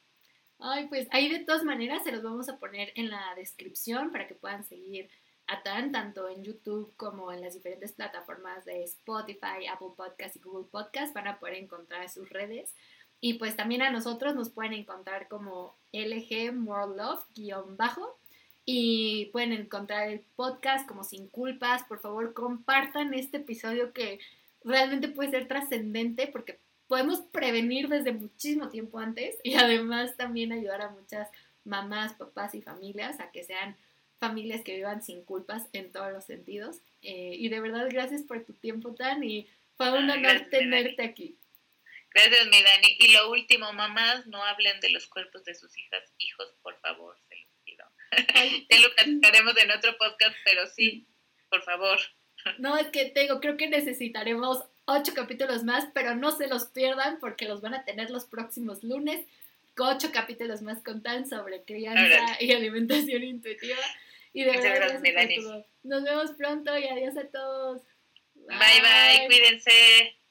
Ay, pues ahí de todas maneras se los vamos a poner en la descripción para que puedan seguir a Tan, tanto en YouTube como en las diferentes plataformas de Spotify, Apple Podcast y Google Podcast. Van a poder encontrar sus redes. Y pues también a nosotros nos pueden encontrar como LG More Love guion bajo. Y pueden encontrar el podcast como Sin Culpas. Por favor, compartan este episodio que realmente puede ser trascendente porque podemos prevenir desde muchísimo tiempo antes y además también ayudar a muchas mamás, papás y familias a que sean familias que vivan sin culpas en todos los sentidos. Eh, y de verdad, gracias por tu tiempo, Tan, y fue un honor tenerte aquí. Gracias, mi Dani. Y lo último, mamás, no hablen de los cuerpos de sus hijas, hijos, por favor, se los pido. ya lo platicaremos en otro podcast, pero sí, por favor. No, es que te digo, creo que necesitaremos ocho capítulos más, pero no se los pierdan porque los van a tener los próximos lunes. Ocho capítulos más con tan sobre crianza y alimentación intuitiva. Y de verdad, Nos vemos pronto y adiós a todos. bye, bye cuídense.